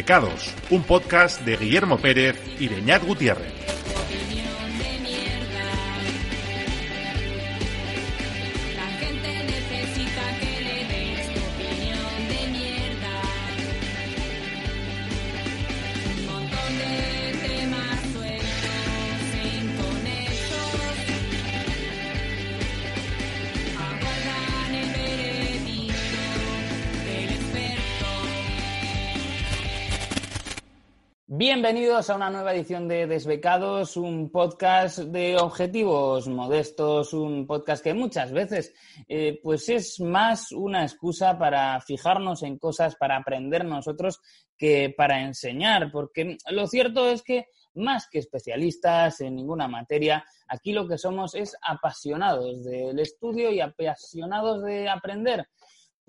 Desbecados, un podcast de Guillermo Pérez y de Ñat Gutiérrez. Bienvenidos a una nueva edición de Desbecados, un podcast de objetivos modestos, un podcast que muchas veces eh, pues es más una excusa para fijarnos en cosas, para aprender nosotros que para enseñar, porque lo cierto es que más que especialistas en ninguna materia, aquí lo que somos es apasionados del estudio y apasionados de aprender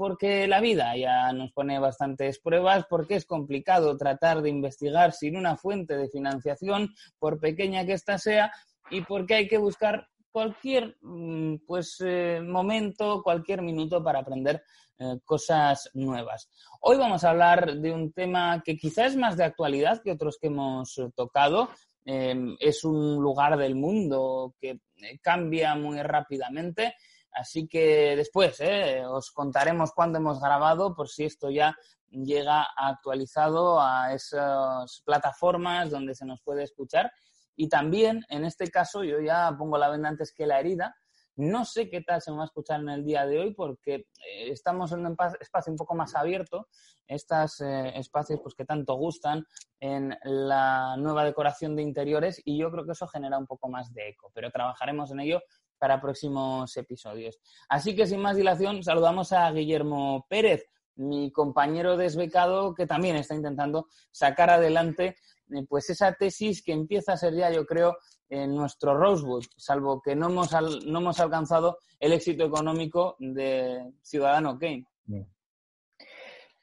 porque la vida ya nos pone bastantes pruebas, porque es complicado tratar de investigar sin una fuente de financiación, por pequeña que ésta sea, y porque hay que buscar cualquier mm, pues, eh, momento, cualquier minuto para aprender eh, cosas nuevas. Hoy vamos a hablar de un tema que quizás es más de actualidad que otros que hemos eh, tocado. Eh, es un lugar del mundo que cambia muy rápidamente. Así que después ¿eh? os contaremos cuándo hemos grabado por si esto ya llega actualizado a esas plataformas donde se nos puede escuchar. Y también, en este caso, yo ya pongo la venda antes que la herida. No sé qué tal se me va a escuchar en el día de hoy porque eh, estamos en un espacio un poco más abierto, estos eh, espacios pues, que tanto gustan en la nueva decoración de interiores y yo creo que eso genera un poco más de eco, pero trabajaremos en ello para próximos episodios. Así que sin más dilación, saludamos a Guillermo Pérez, mi compañero desbecado que también está intentando sacar adelante eh, pues esa tesis que empieza a ser ya, yo creo, en nuestro Rosewood, salvo que no hemos, al- no hemos alcanzado el éxito económico de Ciudadano Kane.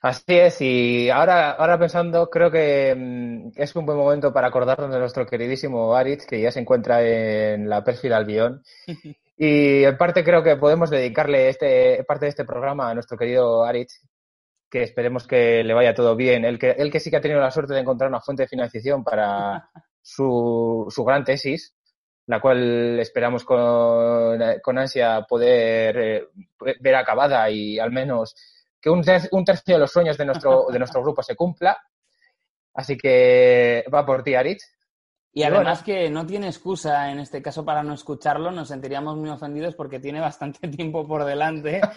Así es, y ahora, ahora pensando, creo que mm, es un buen momento para acordarnos de nuestro queridísimo Aritz, que ya se encuentra en la Perfil Albión. Y en parte creo que podemos dedicarle este, parte de este programa a nuestro querido Aritz, que esperemos que le vaya todo bien. Él que, él que sí que ha tenido la suerte de encontrar una fuente de financiación para su, su gran tesis, la cual esperamos con, con ansia poder eh, ver acabada y al menos que un, un tercio de los sueños de nuestro, de nuestro grupo se cumpla. Así que va por ti, Aritz. Y Y además bueno. que no tiene excusa en este caso para no escucharlo, nos sentiríamos muy ofendidos porque tiene bastante tiempo por delante.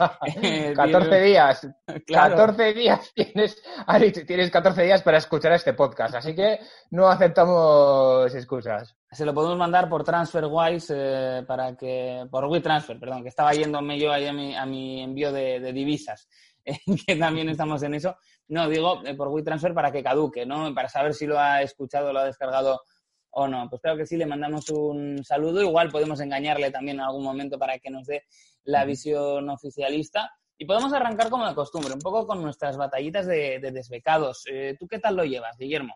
Eh, 14 tiene- días. Claro. 14 días tienes, Aritz, tienes 14 días para escuchar este podcast. Así que no aceptamos excusas. Se lo podemos mandar por TransferWise eh, para que. por WeTransfer, perdón, que estaba yéndome yo ahí a mi, a mi envío de, de divisas, eh, que también estamos en eso. No, digo eh, por WeTransfer para que caduque, ¿no? Para saber si lo ha escuchado, lo ha descargado o no. Pues claro que sí, le mandamos un saludo. Igual podemos engañarle también en algún momento para que nos dé la visión oficialista. Y podemos arrancar como de costumbre, un poco con nuestras batallitas de, de desbecados. Eh, ¿Tú qué tal lo llevas, Guillermo?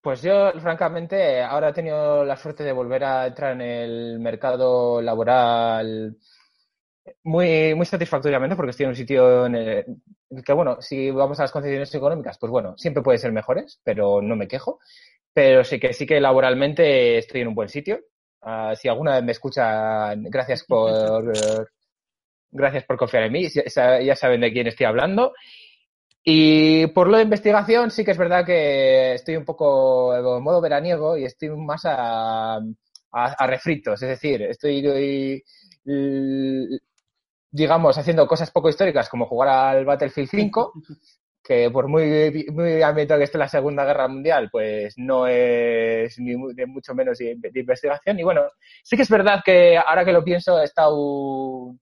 Pues yo, francamente, ahora he tenido la suerte de volver a entrar en el mercado laboral muy, muy satisfactoriamente porque estoy en un sitio en el, que, bueno, si vamos a las condiciones económicas, pues bueno, siempre puede ser mejores, pero no me quejo. Pero sí que sí que laboralmente estoy en un buen sitio. Ah, si alguna vez me escuchan, gracias por, Gracias por confiar en mí. Ya saben de quién estoy hablando. Y por lo de investigación, sí que es verdad que estoy un poco en modo veraniego y estoy más a, a, refritos. Es decir, estoy, digamos, haciendo cosas poco históricas como jugar al Battlefield 5, que por muy, muy ambientado que esté la Segunda Guerra Mundial, pues no es ni de mucho menos de, investigación. Y bueno, sí que es verdad que ahora que lo pienso, he estado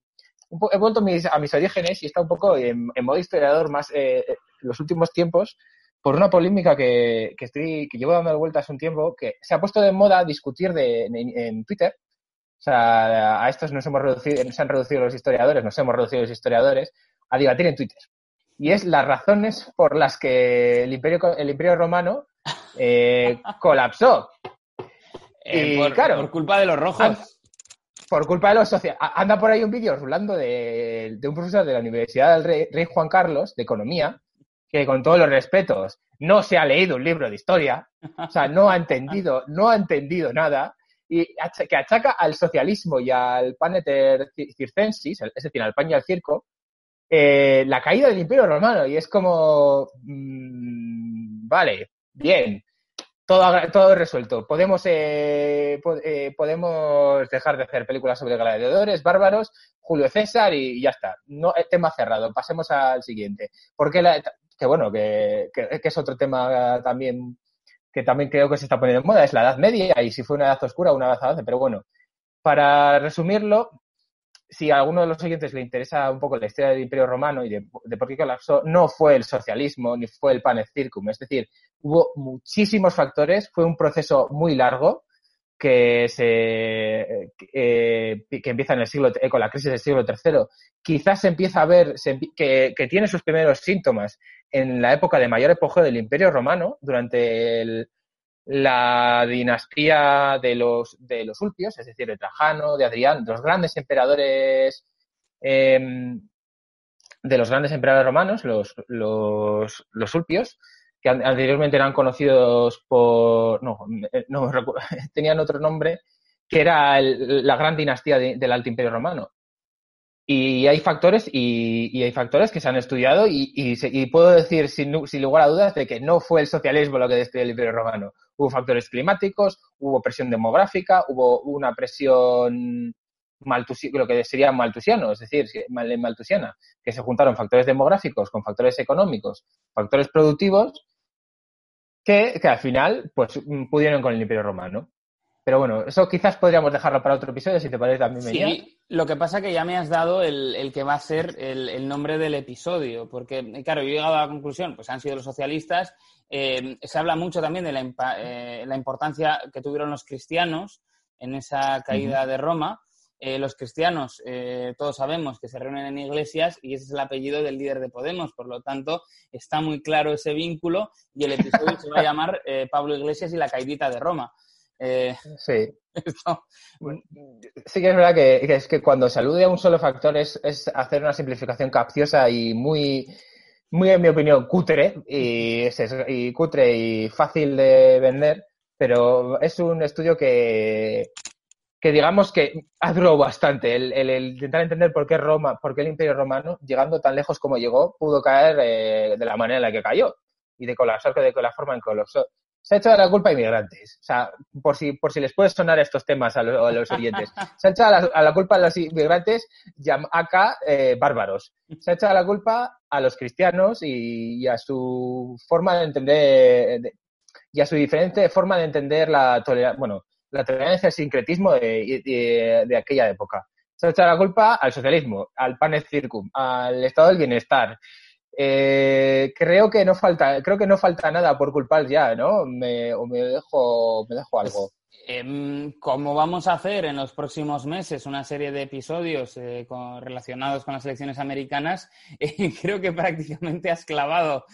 he vuelto mis- a mis orígenes y está un poco en, en modo historiador más eh, eh, los últimos tiempos por una polémica que, que estoy que llevo dando vueltas un tiempo que se ha puesto de moda discutir de, en, en Twitter o sea a estos nos hemos reducido se han reducido los historiadores nos hemos reducido los historiadores a debatir en Twitter y es las razones por las que el imperio el imperio romano eh, colapsó Eh, Y, por, claro, por culpa de los rojos. Por culpa de los sociales. Anda por ahí un vídeo rulando de, de un profesor de la Universidad del Rey, Rey Juan Carlos, de Economía, que con todos los respetos no se ha leído un libro de historia, o sea, no ha entendido, no ha entendido nada, y que achaca al socialismo y al paneter ci- circensis, es decir, al pan y al circo, eh, la caída del Imperio Romano. Y es como, mm, vale, bien, todo, todo resuelto. Podemos, eh, eh, podemos dejar de hacer películas sobre gladiadores, bárbaros, Julio César y ya está. No, eh, tema cerrado. Pasemos al siguiente. Porque la, que bueno, que- que es otro tema también que también creo que se está poniendo en moda, es la Edad Media y si fue una edad oscura o una edad avance. Pero bueno, para resumirlo, si a alguno de los oyentes le interesa un poco la historia del Imperio Romano y de, de por qué colapsó, no fue el socialismo ni fue el panes circum. Es decir, hubo muchísimos factores, fue un proceso muy largo que se eh, que empieza en el siglo eh, con la crisis del siglo III. Quizás se empieza a ver que tiene sus primeros síntomas en la época de mayor apogeo del Imperio Romano durante el- la dinastía de los de los Ulpios, es decir, de Trajano, de Adrián, los grandes emperadores em, de los grandes emperadores romanos, los, los, los Ulpios, que an- anteriormente eran conocidos por. No, eh, no tenían otro nombre, que era el- la gran dinastía de- del Alto Imperio Romano. Y hay factores, y, hay factores que se han estudiado, y, y, puedo decir sin, sin lugar a dudas de que no fue el socialismo lo que destruyó el Imperio Romano. Hubo factores climáticos, hubo presión demográfica, hubo una presión maltusi- lo que sería maltusiano, es decir, si- mal- maltusiana, que se juntaron factores demográficos con factores económicos, factores productivos, que, que al final pues mm, pudieron con el Imperio Romano. Pero bueno, eso quizás podríamos dejarlo para otro episodio, si te parece también. Sí, lo que pasa que ya me has dado el, el que va a ser el, el nombre del episodio, porque, claro, yo he llegado a la conclusión, pues han sido los socialistas, eh, se habla mucho también de la, eh, la importancia que tuvieron los cristianos en esa caída de Roma. Eh, los cristianos, eh, todos sabemos que se reúnen en iglesias y ese es el apellido del líder de Podemos, por lo tanto, está muy claro ese vínculo y el episodio se va a llamar eh, Pablo Iglesias y la caidita de Roma. Eh, Sí. esto- Sí que es verdad que, que es que cuando se alude a un solo factor es, es hacer una simplificación capciosa y muy, muy en mi opinión, cutre y, es eso, y cutre y fácil de vender, pero es un estudio que, que digamos que ha durado bastante. El, el- el intentar entender por qué Roma, por qué el Imperio Romano, llegando tan lejos como llegó, pudo caer eh, de la manera en la que cayó y de colapsar de la forma en que colapsó. Se ha hecho la culpa a inmigrantes. O sea, por si, por si les puede sonar estos temas a, lo- a los oyentes. Se ha echado a la, culpa a los inmigrantes acá eh, bárbaros. Se ha echado la culpa a los cristianos y, a su forma de entender de- y a su diferente forma de entender la tolerancia, bueno, la tolerancia al sincretismo de aquella época. Se ha echado la culpa al socialismo, al panes circum, al estado del bienestar. Eh, creo que no falta, creo que no falta nada por culpar ya, ¿no? Me, o me dejo, me dejo algo. Em, como vamos a hacer en los próximos meses una serie de episodios eh, con- relacionados con las elecciones americanas, eh, creo que prácticamente has clavado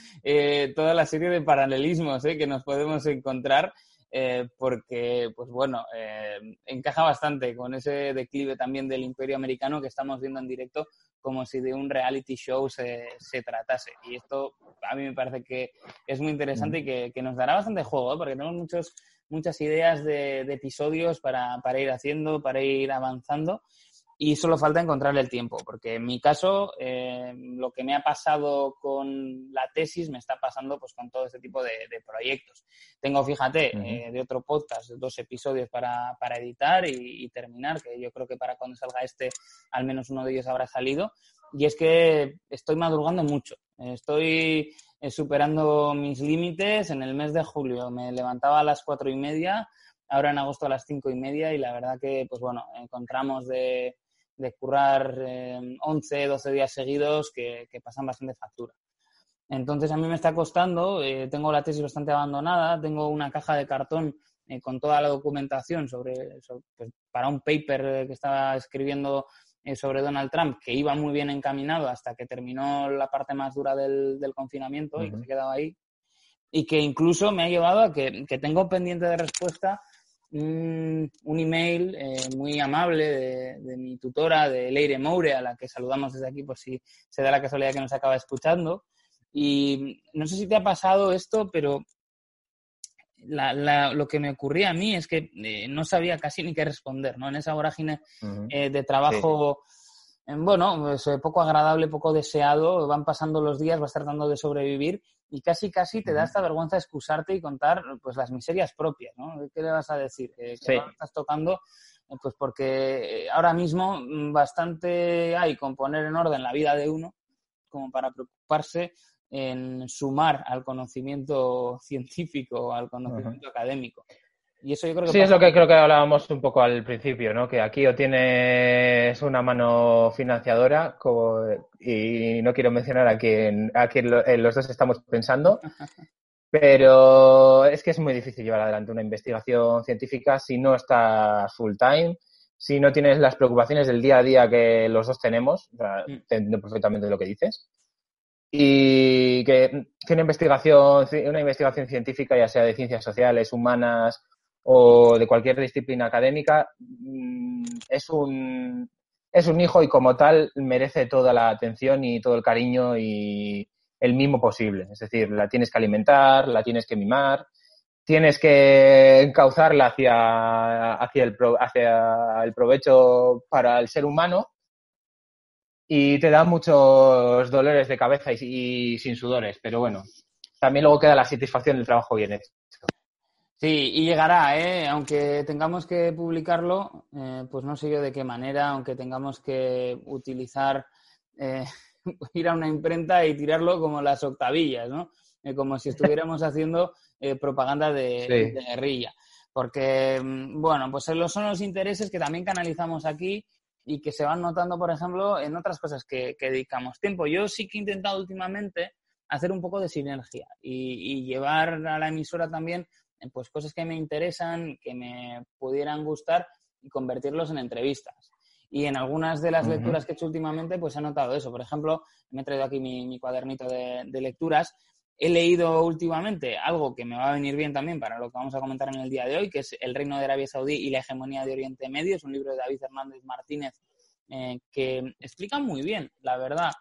toda la serie de paralelismos que nos podemos encontrar, eh, porque, pues bueno, eh, encaja bastante con ese declive también del imperio americano que estamos viendo en directo como si de un reality show se, se tratase. Y esto a mí me parece que es muy interesante y que, que nos dará bastante juego, ¿eh? porque tenemos muchos muchas ideas de, de episodios para, para ir haciendo, para ir avanzando. Y solo falta encontrar el tiempo, porque en mi caso eh, lo que me ha pasado con la tesis me está pasando pues con todo este tipo de, proyectos. Tengo, fíjate, eh, de otro podcast, dos episodios para, para editar y, terminar, que yo creo que para cuando salga este, al menos uno de ellos habrá salido. Y es que estoy madrugando mucho, estoy eh, superando mis límites. En el mes de julio me levantaba a las cuatro y media, ahora en agosto a las cinco y media y la verdad que, pues bueno, encontramos de de currar 11, eh, 12 días seguidos que, pasan bastante factura. Entonces a mí me está costando, eh, tengo la tesis bastante abandonada, tengo una caja de cartón eh, con toda la documentación sobre, pues, para un paper que estaba escribiendo sobre Donald Trump, que iba muy bien encaminado hasta que terminó la parte más dura del, confinamiento y que se quedaba ahí. Y que incluso me ha llevado a que, que tengo pendiente de respuesta un, email eh, muy amable de, mi tutora, de Leire Moure, a la que saludamos desde aquí por si se da la casualidad que nos acaba escuchando. Y no sé si te ha pasado esto, pero lo que me ocurría a mí es que eh, no sabía casi ni qué responder, ¿no? En esa vorágine eh, de trabajo, bueno, pues, poco agradable, poco deseado, van pasando los días, vas tratando de sobrevivir y casi casi te da esta vergüenza excusarte y contar pues las miserias propias, ¿no? ¿Qué le vas a decir? Que, estás tocando, eh, pues porque eh, ahora mismo mm, bastante hay con poner en orden la vida de uno como para preocuparse en sumar al conocimiento científico, al conocimiento académico. Y eso yo creo que sí, es lo que creo que hablábamos un poco al principio, ¿no? Que aquí o tienes una mano financiadora y no quiero mencionar a quién, a quién eh, los dos estamos pensando, pero es que es muy difícil llevar adelante una investigación científica si no estás full time, si no tienes las preocupaciones del día a día que los dos tenemos, o sea, mm. entiendo perfectamente lo que dices. Y que, que una investigación, una investigación científica, ya sea de ciencias sociales, humanas o de cualquier disciplina académica, mm, es un, es un hijo y como tal merece toda la atención y todo el cariño y el mimo posible. Es decir, la tienes que alimentar, la tienes que mimar, tienes que encauzarla hacia, hacia, el, hacia el provecho para el ser humano y te da muchos dolores de cabeza y, y sin sudores, pero bueno, también luego queda la satisfacción del trabajo bien hecho. Sí, y llegará, ¿eh? aunque tengamos que publicarlo, eh, pues no sé yo de qué manera, aunque tengamos que utilizar, eh, ir a una imprenta y tirarlo como las octavillas, ¿no? Eh, como si estuviéramos haciendo propaganda de, guerrilla. Porque, mm, bueno, pues son los intereses que también canalizamos aquí y que se van notando, por ejemplo, en otras cosas que, dedicamos tiempo. Yo sí que he intentado últimamente hacer un poco de sinergia y llevar a la emisora también pues cosas que me interesan, que me pudieran gustar y convertirlos en entrevistas. Y en algunas de las lecturas que he hecho últimamente, pues he notado eso. Por ejemplo, me he traído aquí mi, cuadernito de, lecturas. He leído últimamente algo que me va a venir bien también para lo que vamos a comentar en el día de hoy, que es El Reino de Arabia Saudí y la hegemonía de Oriente Medio. Es un libro de David Hernández Martínez eh, que explica muy bien, la verdad,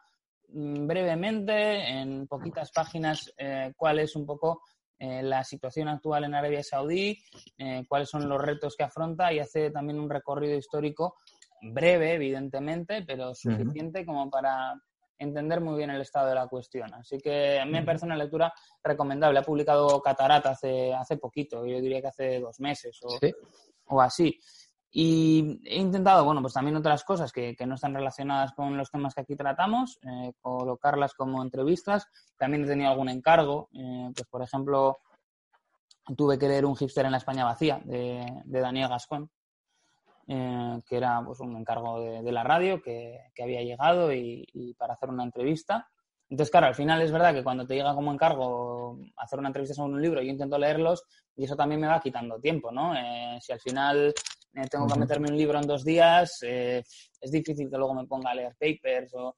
mm, brevemente, en poquitas páginas, eh, cuál es un poco eh, la situación actual en Arabia Saudí, eh, cuáles son los retos que afronta y hace también un recorrido histórico breve, evidentemente, pero suficiente como para entender muy bien el estado de la cuestión. Así que a mí me parece una lectura recomendable. Ha publicado Catarata hace, hace poquito, yo diría que hace dos meses o, o así. Y he intentado, bueno, pues también otras cosas que, no están relacionadas con los temas que aquí tratamos, eh, colocarlas como entrevistas. También he tenido algún encargo, eh, pues por ejemplo, tuve que leer Un hipster en la España vacía de, Daniel Gascón, eh, que era pues, un encargo de, la radio que, había llegado y, y, para hacer una entrevista. Entonces, claro, al final es verdad que cuando te llega como encargo hacer una entrevista sobre un libro, yo intento leerlos y eso también me va quitando tiempo, ¿no? si al final eh, tengo que meterme un libro en dos días, eh, es difícil que luego me ponga a leer papers o,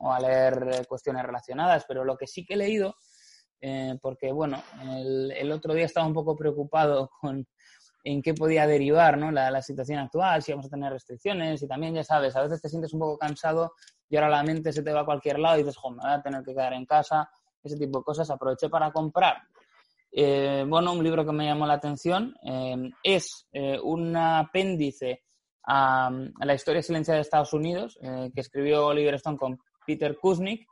a leer eh, cuestiones relacionadas, pero lo que sí que he leído, porque bueno, el, otro día estaba un poco preocupado con en qué podía derivar ¿no? la, situación actual, si vamos a tener restricciones y también ya sabes, a veces te sientes un poco cansado y ahora la mente se te va a cualquier lado y dices, joder, me voy a tener que quedar en casa, ese tipo de cosas. Aproveché para comprar eh, bueno, un libro que me llamó la atención eh, es eh, un apéndice a, a la historia silenciada de Estados Unidos, eh, que escribió Oliver Stone con Peter Kuznick.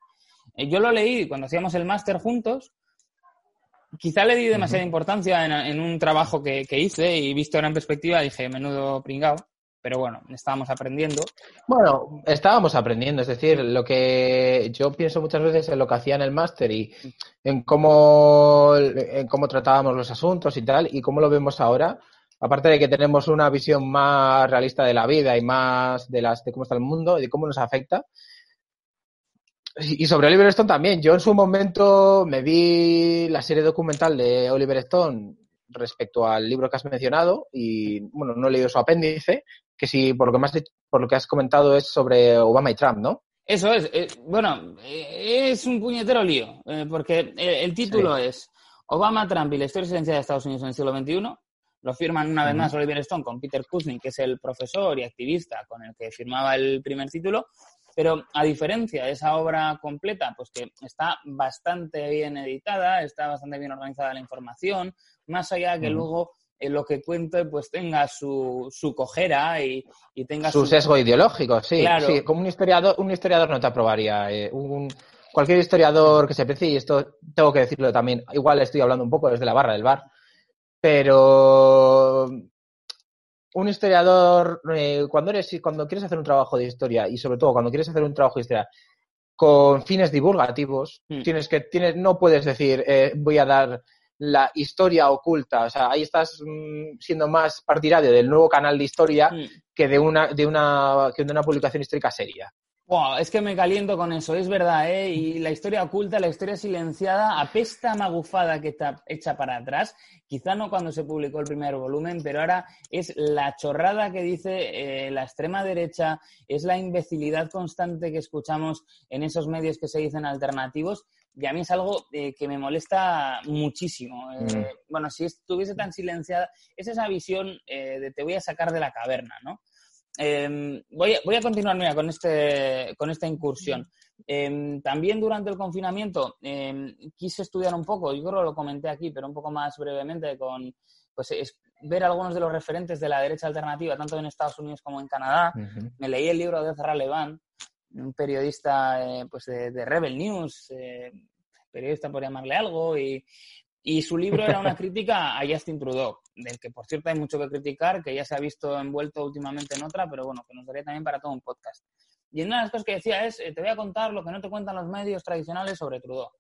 Yo lo leí cuando hacíamos el máster juntos. Quizá le di demasiada importancia en, en un trabajo que, que hice y visto ahora en perspectiva dije, menudo pringao. Pero bueno, estábamos aprendiendo. Bueno, estábamos aprendiendo, es decir, lo que yo pienso muchas veces en lo que hacía en el máster y en cómo, en cómo tratábamos los asuntos y tal, y cómo lo vemos ahora. Aparte de que tenemos una visión más realista de la vida y más de las de cómo está el mundo y de cómo nos afecta. Y sobre Oliver Stone también. Yo en su momento me vi la serie documental de Oliver Stone respecto al libro que has mencionado y bueno, no he leído su apéndice, que sí, por lo que, más, por lo que has comentado es sobre Obama y Trump, ¿no? Eso es. eh, bueno, eh, es un puñetero lío, eh, porque el, el título es Obama, Trump y la historia silenciada de Estados Unidos en el siglo XXI. Lo firman una vez más Oliver Stone con Peter Kuznick, que es el profesor y activista con el que firmaba el primer título. Pero a diferencia de esa obra completa, pues que está bastante bien editada, está bastante bien organizada la información, más allá que Ujú. luego en lo que cuente pues tenga su, su cojera y, y tenga Su sesgo ideológico, sí. Claro. sí. Como un historiador, un historiador no te aprobaría. eh, un, cualquier historiador que se precie, y esto tengo que decirlo también, igual estoy hablando un poco desde la barra del bar, pero un historiador, eh, cuando eres, cuando quieres hacer un trabajo de historia, y sobre todo cuando quieres hacer un trabajo de historia con fines divulgativos, Mm. tienes que, tienes, no puedes decir eh, voy a dar la historia oculta. O sea, ahí estás mm, siendo más partidario del nuevo canal de historia Mm. que de una, de una, que de una publicación histórica seria. Buah, es que me caliento con eso, es verdad, ¿eh? Y la historia oculta, la historia silenciada, apesta magufada que está hecha para atrás. Quizá no cuando se publicó el primer volumen, pero ahora es la chorrada que dice eh, la extrema derecha, es la imbecilidad constante que escuchamos en esos medios que se dicen alternativos. Y a mí es algo eh, que me molesta muchísimo. Eh, Mm. Bueno, si estuviese tan silenciada, es esa visión eh, de te voy a sacar de la caverna, ¿no? Eh, voy, a, voy a continuar mira, con, este, con esta incursión. Eh, también durante el confinamiento eh, quise estudiar un poco, yo creo que lo comenté aquí, pero un poco más brevemente, con pues, es, ver algunos de los referentes de la derecha alternativa, tanto en Estados Unidos como en Canadá. Me leí el libro de Ezra Levant, un periodista eh, pues de, de, Rebel News, eh, periodista por llamarle algo, y, y su libro era una crítica a Justin Trudeau, del que por cierto hay mucho que criticar, que ya se ha visto envuelto últimamente en otra, pero bueno, que nos daría también para todo un podcast. Y una de las cosas que decía es, eh, te voy a contar lo que no te cuentan los medios tradicionales sobre Trudeau.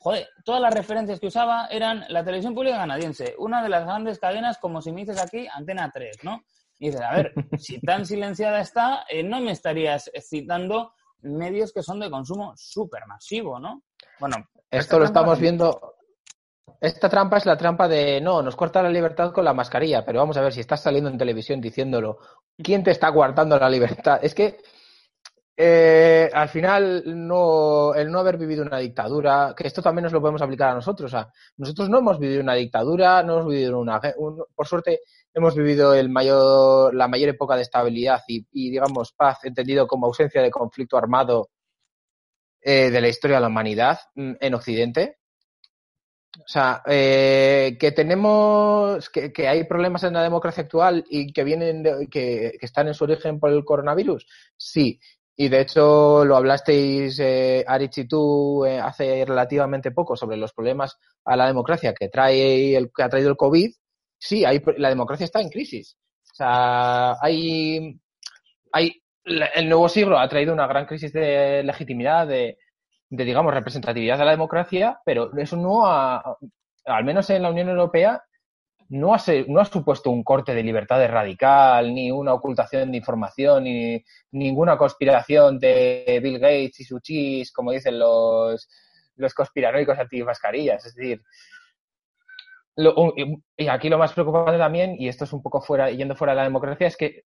Joder, todas las referencias que usaba eran la televisión pública canadiense, una de las grandes cadenas, como si me dices aquí, Antena 3, ¿no? Y dices, a ver, si tan silenciada está, eh, no me estarías citando medios que son de consumo súper masivo, ¿no? Bueno, esto lo estamos viendo. Esta trampa es la trampa de no, nos corta la libertad con la mascarilla, pero vamos a ver si estás saliendo en televisión diciéndolo. ¿Quién te está coartando la libertad? Es que eh, al final no, el no haber vivido una dictadura, que esto también nos lo podemos aplicar a nosotros. O sea, nosotros no hemos vivido una dictadura, no hemos vivido una, un, por suerte hemos vivido el mayor, la mayor época de estabilidad y, digamos paz, entendido como ausencia de conflicto armado eh, de la historia de la humanidad en Occidente. O sea, eh, que tenemos, que, que, hay problemas en la democracia actual y que vienen, de, que, que, están en su origen por el coronavirus, sí. Y de hecho lo hablasteis, eh, Arich y tú, eh, hace relativamente poco sobre los problemas a la democracia que trae el, que ha traído el COVID. Sí, hay, la democracia está en crisis. O sea, hay, hay, el nuevo siglo ha traído una gran crisis de legitimidad, de, de, digamos, representatividad de la democracia, pero eso no ha, al menos en la Unión Europea, no ha, no supuesto un corte de libertades radical, ni una ocultación de información, ni ninguna conspiración de Bill Gates y su chis, como dicen los, los conspiranoicos antimascarillas. Es decir, lo, y aquí lo más preocupante también, y esto es un poco fuera, yendo fuera de la democracia, es que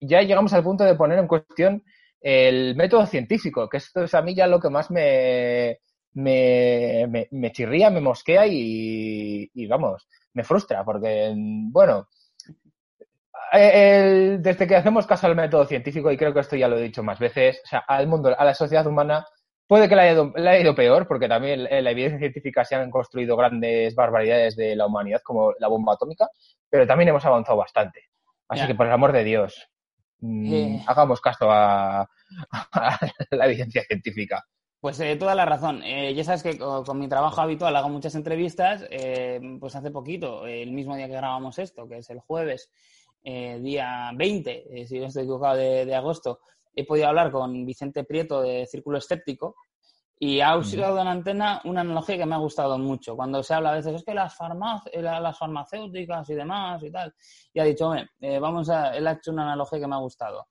ya llegamos al punto de poner en cuestión el método científico, que esto es a mí ya lo que más me, me, me, me chirría, me mosquea y, y, vamos, me frustra, porque, bueno, el, desde que hacemos caso al método científico, y creo que esto ya lo he dicho más veces, o sea, al mundo, a la sociedad humana, puede que le haya, ido, le haya ido peor, porque también en la evidencia científica se han construido grandes barbaridades de la humanidad, como la bomba atómica, pero también hemos avanzado bastante. Así yeah. que, por el amor de Dios, mm, Eh. hagamos caso a, a la evidencia científica. Pues eh, toda la razón. Eh, ya sabes que co- con, mi trabajo habitual hago muchas entrevistas. eh, pues hace poquito, el mismo día que grabamos esto, que es el jueves, eh, día 20, eh, si no estoy equivocado, de, de agosto, he podido hablar con Vicente Prieto de Círculo Escéptico y ha usado en antena una analogía que me ha gustado mucho. Cuando se habla a veces, es que las, farmac- eh, la- las farmacéuticas y demás y tal, y ha dicho, hombre, eh, vamos a, él ha hecho una analogía que me ha gustado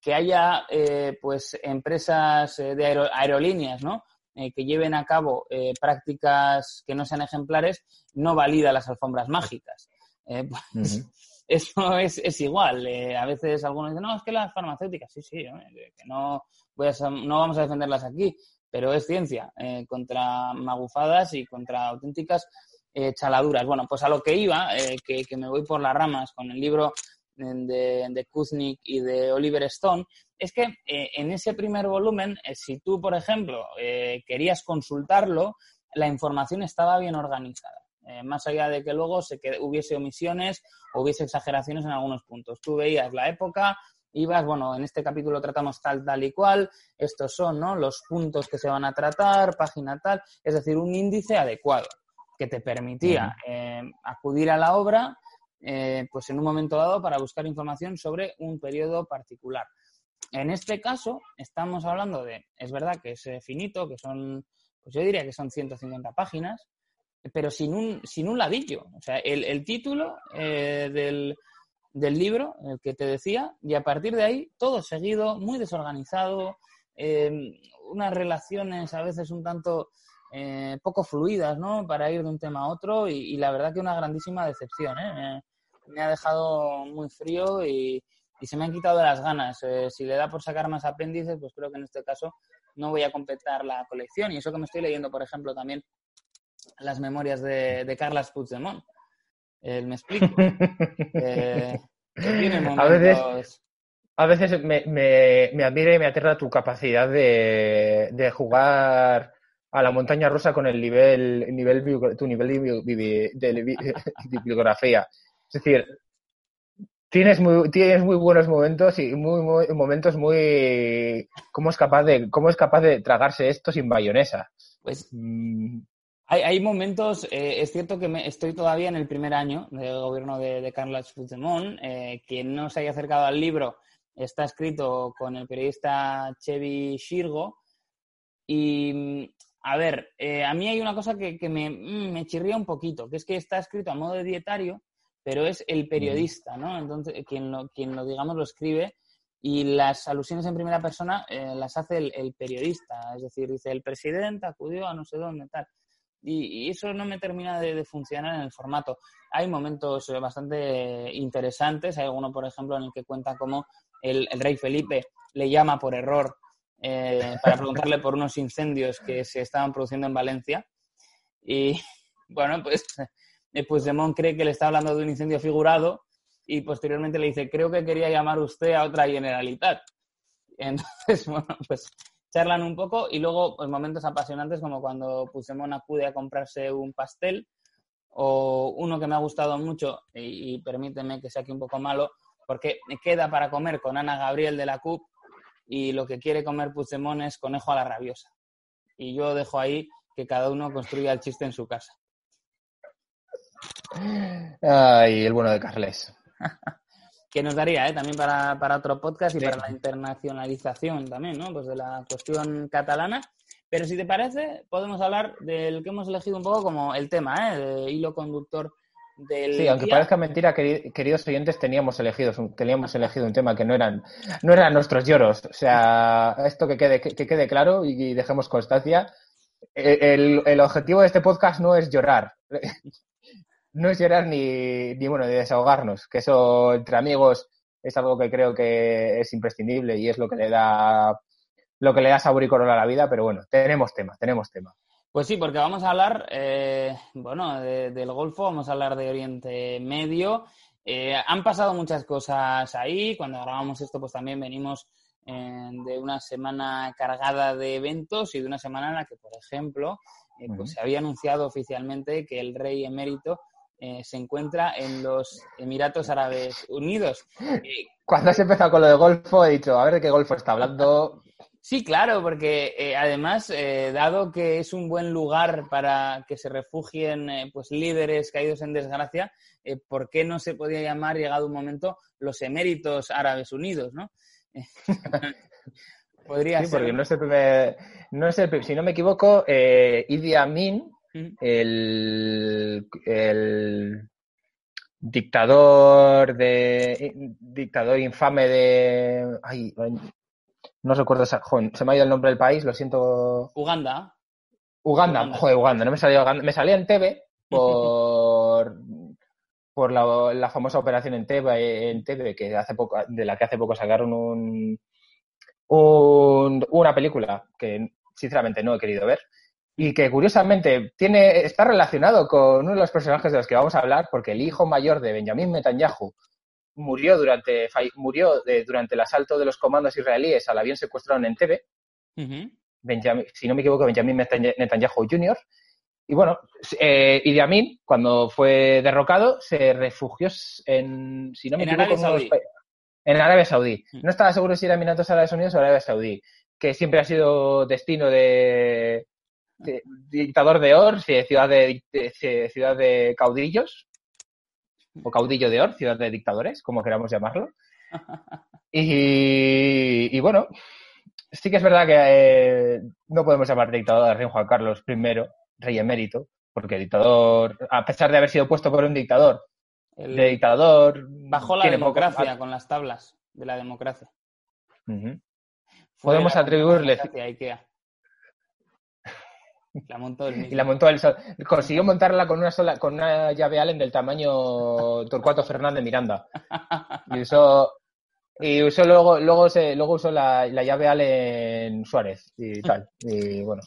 que haya eh, pues empresas eh, de aero- aerolíneas ¿no? Eh, que lleven a cabo eh, prácticas que no sean ejemplares no valida las alfombras mágicas. Eh, pues. Eso es, es igual. A veces algunos dicen, no, es que las farmacéuticas, sí, sí, que no, voy a sa- no vamos a defenderlas aquí, pero es ciencia contra magufadas y contra auténticas chaladuras. Bueno, pues a lo que iba, que, que me voy por las ramas con el libro de, de Kuznick y de Oliver Stone, es que eh, en ese primer volumen, eh, si tú, por ejemplo, eh, querías consultarlo, la información estaba bien organizada. Más allá de que luego se que hubiese omisiones o hubiese exageraciones en algunos puntos. Tú veías la época, ibas, bueno, en este capítulo tratamos tal, tal y cual, estos son ¿no? los puntos que se van a tratar, página tal, es decir, un índice adecuado que te permitía acudir a la obra eh, pues en un momento dado para buscar información sobre un periodo particular. En este caso, estamos hablando de, es verdad que es finito, que son, pues yo diría que son 150 páginas, pero sin un, sin un ladillo. O sea, el, el título eh, del, del libro, el que te decía, y a partir de ahí todo seguido, muy desorganizado, eh, unas relaciones a veces un tanto eh, poco fluidas, ¿no? Para ir de un tema a otro y, y la verdad que una grandísima decepción, ¿eh? Me, ha dejado muy frío y, y se me han quitado las ganas. Eh, si le da por sacar más apéndices, pues creo que en este caso no voy a completar la colección. Y eso que me estoy leyendo, por ejemplo, también las memorias de, de Carlas Puigdemont. Eh, me explico. Eh, A veces-. A veces me, me, me admira y me aterra tu capacidad de, de jugar a la montaña rusa con el nivel, nivel tu nivel de, de de bibliografía. Es decir, tienes muy, tienes muy buenos momentos y muy, muy- momentos muy cómo es capaz de cómo es capaz de tragarse esto sin bayonesa. Pues Mm, Hay, hay momentos, eh, es cierto que me- estoy todavía en el primer año del gobierno de, de Carles Puigdemont. Eh, quien no se haya acercado al libro está escrito con el periodista Chevy Shirgo. Y, mm, a ver, eh, a mí hay una cosa que, que me, mm, me chirría un poquito, que es que está escrito a modo de dietario, pero es el periodista, ¿no? Entonces, quien lo, quien lo digamos, lo escribe y las alusiones en primera persona eh, las hace el, el periodista. Es decir, dice, el presidente acudió a no sé dónde, tal. Y, y eso no me termina de, de funcionar en el formato. Hay momentos eh, bastante interesantes. Hay alguno, por ejemplo, en el que cuenta cómo el, el rey Felipe le llama por error eh, para preguntarle por unos incendios que se estaban produciendo en Valencia. Y bueno, pues Puigdemont cree que le está hablando de un incendio figurado y posteriormente le dice, creo que quería llamar usted a otra generalitat. Entonces, bueno, pues charlan un poco y luego pues, momentos apasionantes como cuando Puigdemont acude a comprarse un pastel o uno que me ha gustado mucho y, permíteme que sea aquí un poco malo porque me queda para comer con Ana Gabriel de la CUP y lo que quiere comer Puigdemont es conejo a la rabiosa. Y yo dejo ahí que cada uno construya el chiste en su casa. Ay, el bueno de Carles. que nos daría ¿eh? también para, para otro podcast y Sí. para la internacionalización también, ¿no? Pues de la cuestión catalana. Pero si te parece, podemos hablar del que hemos elegido un poco como el tema, ¿eh? De hilo conductor del Sí, aunque día. parezca mentira, queri- queridos oyentes, teníamos elegido, un- teníamos elegido un tema que no eran, no eran nuestros lloros. O sea, esto que quede, que, que quede claro y, y dejemos constancia. E- El, el objetivo de este podcast no es llorar. No es llorar ni, ni bueno, ni desahogarnos, que eso entre amigos es algo que creo que es imprescindible y es lo que le da lo que le da sabor y color a la vida, pero bueno, tenemos tema, tenemos tema. Pues sí, porque vamos a hablar, eh, bueno, de- del Golfo, vamos a hablar de Oriente Medio. Eh, han pasado muchas cosas ahí. Cuando grabamos esto, pues también venimos eh, de una semana cargada de eventos y de una semana en la que, por ejemplo, eh, pues se había anunciado oficialmente que el rey emérito eh, se encuentra en los Emiratos Árabes Unidos. Cuando has empezado con lo de Golfo, he dicho, a ver de qué Golfo está hablando. Sí, claro, porque eh, además, eh, dado que es un buen lugar para que se refugien eh, pues líderes caídos en desgracia, ¿por qué no se podía llamar, llegado un momento, los eméritos árabes unidos, no? Podría Sí, ser. porque no es el primer, no es el si no me equivoco, Idi Amin, Mm. el, el dictador de dictador infame de ay, no recuerdo joder, se me ha ido el nombre del país, lo siento. Uganda. Uganda, Uganda. joder, Uganda, no me salía Uganda, me salía en TV por por la, la famosa operación en TV, en TV que hace poco, de la que hace poco sacaron un, un- una película que sinceramente no he querido ver y que curiosamente tiene está relacionado con uno de los personajes de los que vamos a hablar porque el hijo mayor de Benjamin Netanyahu murió durante murió de- durante el asalto de los comandos israelíes al avión secuestrado en Entebbe. Benjamin- si no me equivoco, Benjamin Netanya- Netanyahu Jr. Y bueno, eh, Idi Amin, cuando fue derrocado, se refugió en, si no me En equivoco, Arabia Saudí. en Arabia Saudí. Mm. No estaba seguro si era Emiratos Árabes Unidos o Arabia Saudí, que siempre ha sido destino de, de- dictador de Or, ciudad de, ciudad de caudillos, o caudillo de Or, ciudad de dictadores, como queramos llamarlo. Y, y bueno, sí que es verdad que eh, no podemos llamar dictador al rey Juan Carlos I, rey emérito, porque dictador, a pesar de haber sido puesto por un dictador, El- de dictador... Bajo la poco- democracia, con las tablas de la democracia. Podemos la atribuirle- democracia. La montó mismo. Y la montó él sol- Consiguió montarla con una sola, con una llave Allen del tamaño Torcuato Fernández Miranda. Y usó, y usó luego, luego se, luego usó la, la llave Allen Suárez y tal. Y bueno.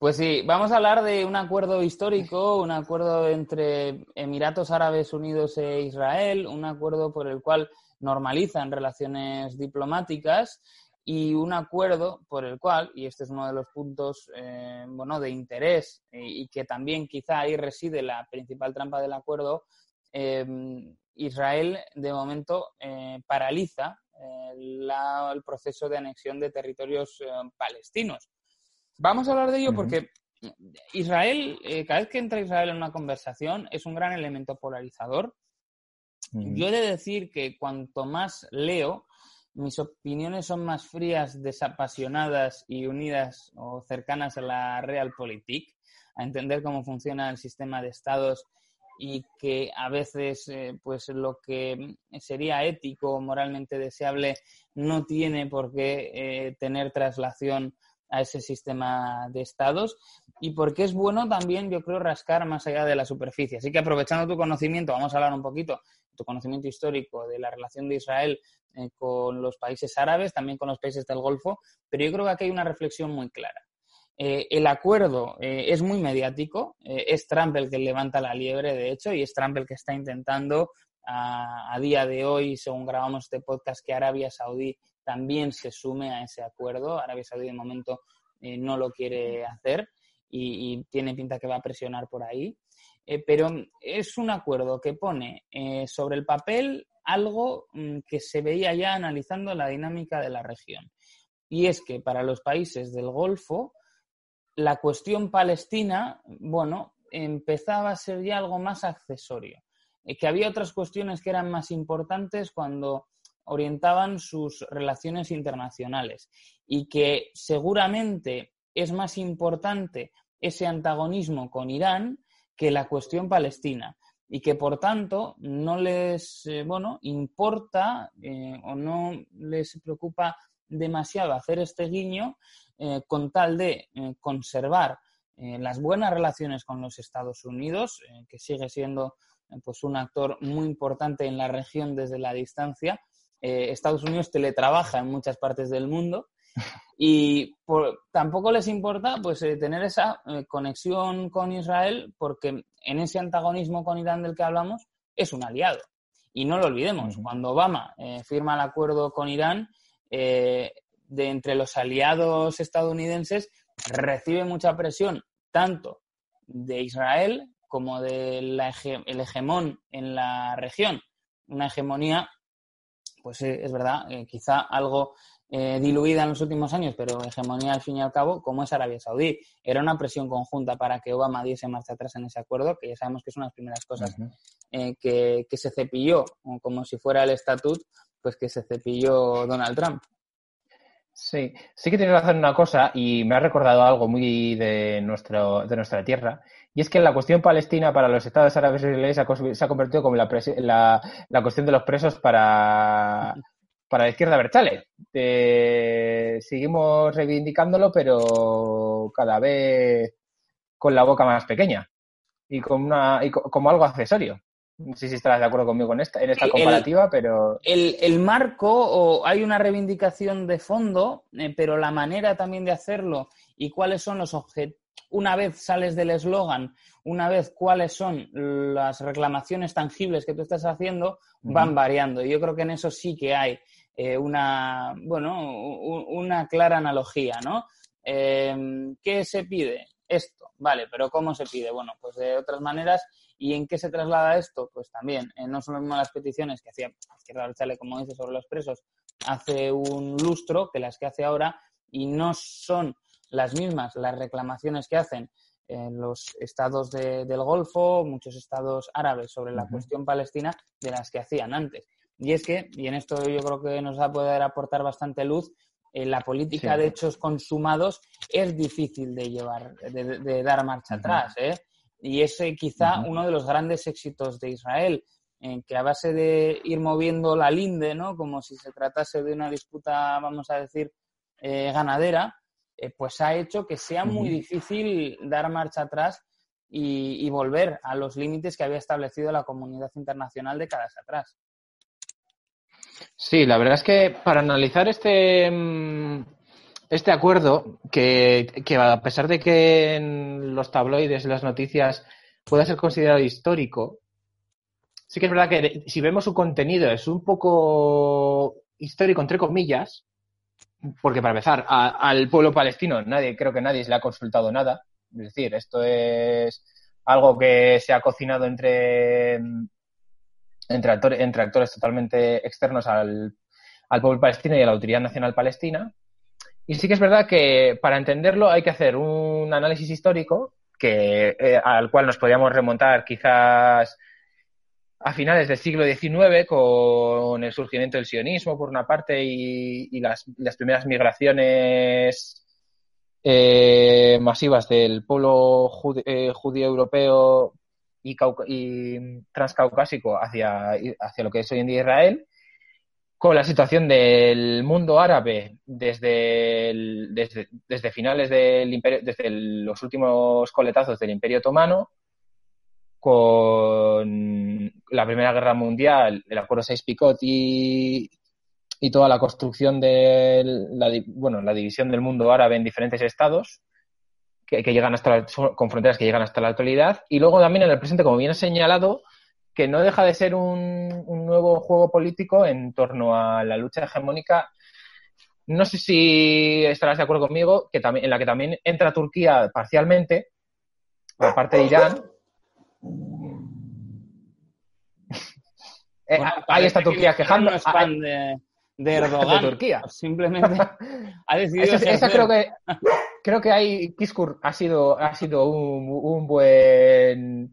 Pues sí, vamos a hablar de un acuerdo histórico, un acuerdo entre Emiratos Árabes Unidos e Israel, un acuerdo por el cual normalizan relaciones diplomáticas y un acuerdo por el cual, y este es uno de los puntos eh, bueno, de interés y que también quizá ahí reside la principal trampa del acuerdo, eh, Israel de momento eh, paraliza eh, la- el proceso de anexión de territorios palestinos. Vamos a hablar de ello porque Israel, cada vez que entra Israel en una conversación, es un gran elemento polarizador. Yo he de decir que cuanto más leo, mis opiniones son más frías, desapasionadas y unidas o cercanas a la realpolitik, a entender cómo funciona el sistema de estados y que a veces eh, pues lo que sería ético o moralmente deseable no tiene por qué eh, tener traslación a ese sistema de estados y porque es bueno también, yo creo, rascar más allá de la superficie. Así que aprovechando tu conocimiento, vamos a hablar un poquito, tu conocimiento histórico de la relación de Israel eh, con los países árabes, también con los países del Golfo, pero yo creo que aquí hay una reflexión muy clara. Eh, el acuerdo eh, es muy mediático, es Trump el que levanta la liebre, de hecho, y es Trump el que está intentando a, día de hoy, según grabamos este podcast, que Arabia Saudí también se sume a ese acuerdo. Arabia Saudí de momento no lo quiere hacer y tiene pinta que va a presionar por ahí. Eh, pero es un acuerdo que pone eh, sobre el papel algo mm, que se veía ya analizando la dinámica de la región. Y es que para los países del Golfo, la cuestión palestina, bueno, empezaba a ser ya algo más accesorio. Eh, que había otras cuestiones que eran más importantes cuando orientaban sus relaciones internacionales y que seguramente es más importante ese antagonismo con Irán que la cuestión palestina y que por tanto no les eh, bueno importa eh, o no les preocupa demasiado hacer este guiño eh, con tal de conservar las buenas relaciones con los Estados Unidos que sigue siendo pues un actor muy importante en la región desde la distancia. Estados Unidos teletrabaja en muchas partes del mundo y por, tampoco les importa pues eh, tener esa eh, conexión con Israel porque en ese antagonismo con Irán del que hablamos es un aliado. Y no lo olvidemos, cuando Obama eh, firma el acuerdo con Irán, eh, de entre los aliados estadounidenses recibe mucha presión tanto de Israel como del el hegemón en la región. Una hegemonía, pues es verdad, quizá algo eh, diluida en los últimos años, pero hegemonía al fin y al cabo, como es Arabia Saudí. Era una presión conjunta para que Obama diese marcha atrás en ese acuerdo, que ya sabemos que es una de las primeras cosas que, que, se cepilló, como si fuera el estatut, pues que se cepilló Donald Trump. Sí, sí que tienes razón en una cosa y me ha recordado algo muy de, nuestro, de nuestra tierra, y es que la cuestión palestina para los estados árabes israelíes se ha convertido como la, la, la cuestión de los presos para, para la izquierda Berchale. Eh, seguimos reivindicándolo, pero cada vez con la boca más pequeña y, con una, y como algo accesorio. No sé si estarás de acuerdo conmigo en esta, en esta comparativa, pero... El, el, marco, o hay una reivindicación de fondo, eh, pero la manera también de hacerlo y cuáles son los objetivos, una vez sales del eslogan, una vez cuáles son las reclamaciones tangibles que tú estás haciendo, van variando. Y yo creo que en eso sí que hay eh, una, bueno, una clara analogía, ¿no? Em, ¿Qué se pide? Esto, vale, pero ¿cómo se pide? Bueno, pues de otras maneras. ¿Y en qué se traslada esto? Pues también, eh, no son las mismas las peticiones que hacía Izquierda Chale, como dice, sobre los presos hace un lustro que las que hace ahora y no son las mismas las reclamaciones que hacen en los estados del Golfo, muchos estados árabes sobre la cuestión palestina de las que hacían antes. Y es que, y en esto yo creo que nos va a poder aportar bastante luz, eh, la política de hechos consumados es difícil de llevar, de, dar marcha atrás. ¿eh? Y es quizá uno de los grandes éxitos de Israel, en que a base de ir moviendo la linde, ¿no? como si se tratase de una disputa, vamos a decir, eh, ganadera, eh, pues ha hecho que sea muy difícil dar marcha atrás y, y, volver a los límites que había establecido la comunidad internacional décadas atrás. Sí, la verdad es que para analizar este, mm, este acuerdo, que, a pesar de que en los tabloides, en las noticias, pueda ser considerado histórico, sí que es verdad que si vemos su contenido es un poco histórico, entre comillas, porque para empezar, al pueblo palestino nadie, creo que nadie se le ha consultado nada. Es decir, esto es algo que se ha cocinado entre entre, actores totalmente externos al, pueblo palestino y a la Autoridad Nacional Palestina. Y sí que es verdad que para entenderlo hay que hacer un análisis histórico que, eh, al cual nos podríamos remontar quizás a finales del siglo XIX con el surgimiento del sionismo por una parte y, las, primeras migraciones eh, masivas del pueblo eh, judío europeo y, transcaucásico hacia, hacia lo que es hoy en día Israel, con la situación del mundo árabe desde, desde, desde, finales del imperio, desde los últimos coletazos del Imperio Otomano, con la Primera Guerra Mundial, el Acuerdo 6 Picot y, y toda la construcción de bueno, la división del mundo árabe en diferentes estados, que, llegan hasta con fronteras que llegan hasta la actualidad. Y luego también en el presente, como bien ha señalado, que no deja de ser un, nuevo juego político en torno a la lucha hegemónica. No sé si estarás de acuerdo conmigo, que también, en la que también entra Turquía parcialmente, aparte de Irán. Eh, ahí está Turquía quejando. Es fan de, Erdogan. De Turquía. Simplemente ha decidido. esa creo que creo que hay Kiskur ha sido, ha sido un, buen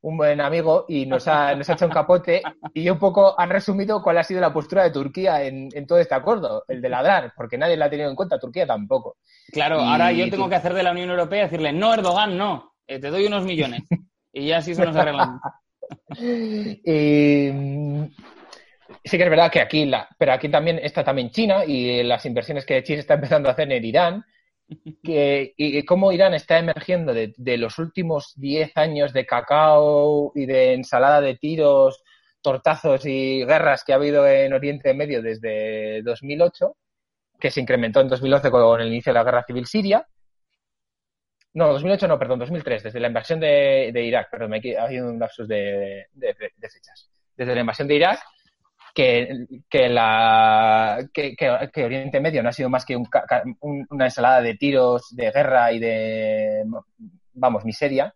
un buen amigo y nos ha, nos ha hecho un capote y un poco han resumido cuál ha sido la postura de Turquía en, todo este acuerdo, el de ladrar, porque nadie la ha tenido en cuenta, Turquía tampoco. Claro, ahora yo tengo que hacer de la Unión Europea y decirle, no, Erdogan, no, eh, te doy unos millones. y ya así se nos arreglan. y, sí que es verdad que aquí, la, pero aquí también está también China y las inversiones que China está empezando a hacer en Irán que, y cómo Irán está emergiendo de, los últimos 10 años de cacao y de ensalada de tiros, tortazos y guerras que ha habido en Oriente Medio desde 2008, que se incrementó en 2011 con el inicio de la guerra civil siria. No, 2008 no, perdón, 2003, desde la invasión de, Irak, perdón, ha habido un lapsus de fechas. Desde la invasión de Irak que, que, la, que, que, Oriente Medio no ha sido más que una ensalada de tiros, de guerra y de, vamos, miseria.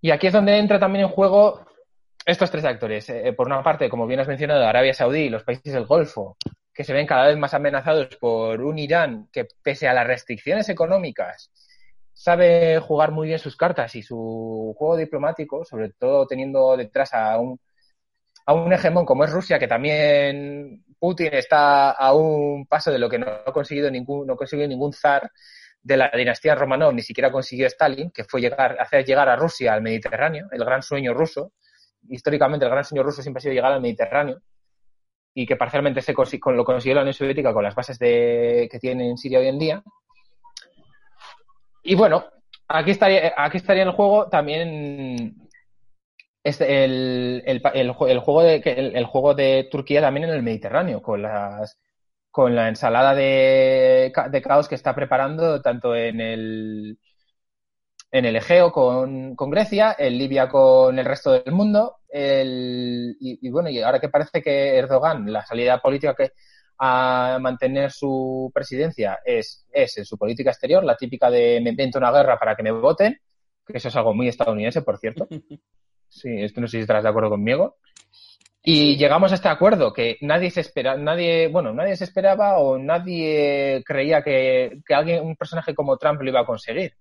Y aquí es donde entra también en juego estos tres actores. Eh, por una parte, como bien has mencionado, Arabia Saudí y los países del Golfo, que se ven cada vez más amenazados por un Irán que, pese a las restricciones económicas, sabe jugar muy bien sus cartas y su juego diplomático, sobre todo teniendo detrás a un, a un hegemón como es Rusia, que también Putin está a un paso de lo que no ha conseguido ningún, no consiguió ningún zar de la dinastía Romanov, ni siquiera consiguió Stalin, que fue llegar, hacer llegar a Rusia al Mediterráneo, el gran sueño ruso. Históricamente el gran sueño ruso siempre ha sido llegar al Mediterráneo y que parcialmente se lo consiguió la Unión Soviética con las bases de, que tiene en Siria hoy en día. Y bueno, aquí estaría, aquí estaría en el juego también este, el, el, el, juego de, el, juego de Turquía también en el Mediterráneo, con las con la ensalada de, de caos que está preparando tanto en el en el Egeo con, con, Grecia, en Libia con el resto del mundo. El, y, bueno, y ahora que parece que Erdogan, la salida política que a mantener su presidencia es, es en su política exterior, la típica de me invento una guerra para que me voten, que eso es algo muy estadounidense, por cierto. Sí, esto no sé si estarás de acuerdo conmigo. Y llegamos a este acuerdo que nadie se espera, nadie, bueno, nadie se esperaba o nadie creía que, que alguien, un personaje como Trump lo iba a conseguir.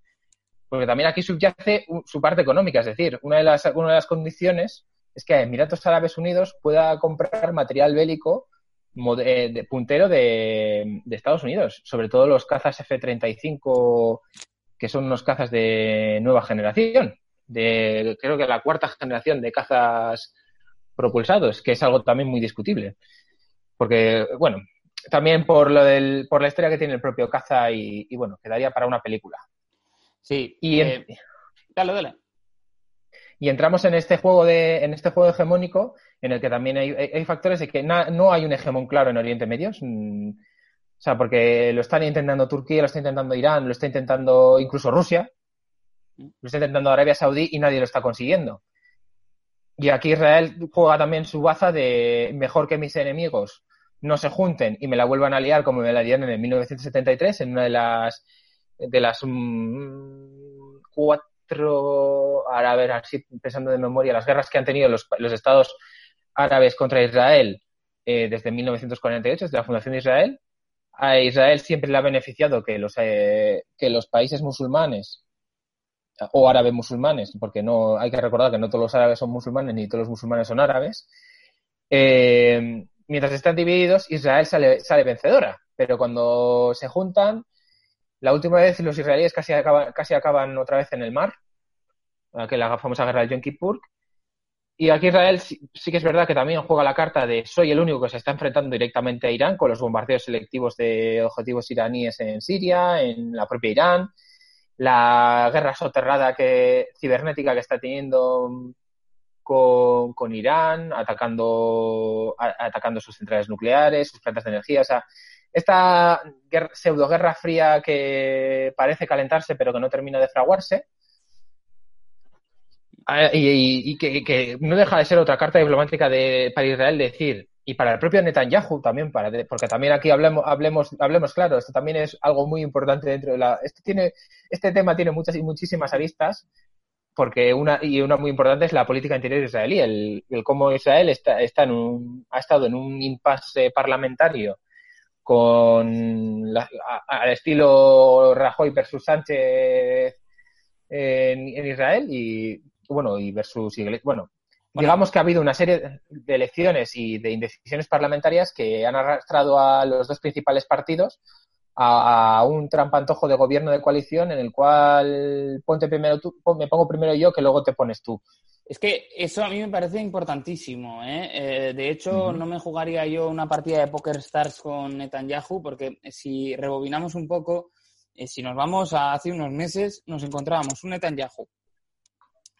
Porque también aquí subyace su parte económica, es decir, una de las, una de las condiciones es que Emiratos Árabes Unidos pueda comprar material bélico eh, de, puntero de, Estados Unidos, sobre todo los cazas F-35, que son unos cazas de nueva generación, de creo que la cuarta generación de cazas propulsados, que es algo también muy discutible. Porque, bueno, también por, lo del, por la historia que tiene el propio caza y, y bueno, quedaría para una película. Sí. Y eh, dale, dale. Y entramos en este juego de, en este juego hegemónico, en el que también hay, factores de que no hay un hegemón claro en Oriente Medio. Mm, o sea, porque lo están intentando Turquía, lo está intentando Irán, lo está intentando incluso Rusia, lo está intentando Arabia Saudí y nadie lo está consiguiendo. Y aquí Israel juega también su baza de mejor que mis enemigos no se junten y me la vuelvan a liar como me la liaron en el 1973 en una de las de las mm, cuatro, ahora a ver, así pensando de memoria, las guerras que han tenido los, los estados árabes contra Israel eh, desde 1948, desde la fundación de Israel. A Israel siempre le ha beneficiado que los, eh, que los países musulmanes o árabes musulmanes, porque no hay que recordar que no todos los árabes son musulmanes ni todos los musulmanes son árabes. Eh, mientras están divididos, Israel sale, sale vencedora, pero cuando se juntan, la última vez los israelíes casi acaban, casi acaban otra vez en el mar, que la famosa guerra del Yom Kippur. Y aquí Israel sí, que es verdad que también juega la carta de soy el único que se está enfrentando directamente a Irán con los bombardeos selectivos de objetivos iraníes en Siria, en la propia Irán, la guerra soterrada que, cibernética que está teniendo con, con Irán, atacando, atacando sus centrales nucleares, sus plantas de energía. O sea, esta pseudo guerra fría que parece calentarse pero que no termina de fraguarse. Ah, y, que, no deja de ser otra carta diplomática de, para Israel decir, y para el propio Netanyahu también, para, porque también aquí hablemos, hablemos, hablemos claro, esto también es algo muy importante dentro de la... Este, tiene, este tema tiene muchas y muchísimas aristas, porque una, y una muy importante es la política interior israelí, el, el cómo Israel está, está en un, ha estado en un impasse parlamentario con al estilo Rajoy versus Sánchez en, Israel y bueno y versus bueno digamos que ha habido una serie de elecciones y de indecisiones parlamentarias que han arrastrado a los dos principales partidos a, un trampantojo de gobierno de coalición en el cual ponte primero tú, me pongo primero yo que luego te pones tú. Es que eso a mí me parece importantísimo. ¿eh? Eh, de hecho, no me jugaría yo una partida de Poker Stars con Netanyahu, porque si rebobinamos un poco, eh, si nos vamos a hace unos meses, nos encontrábamos un Netanyahu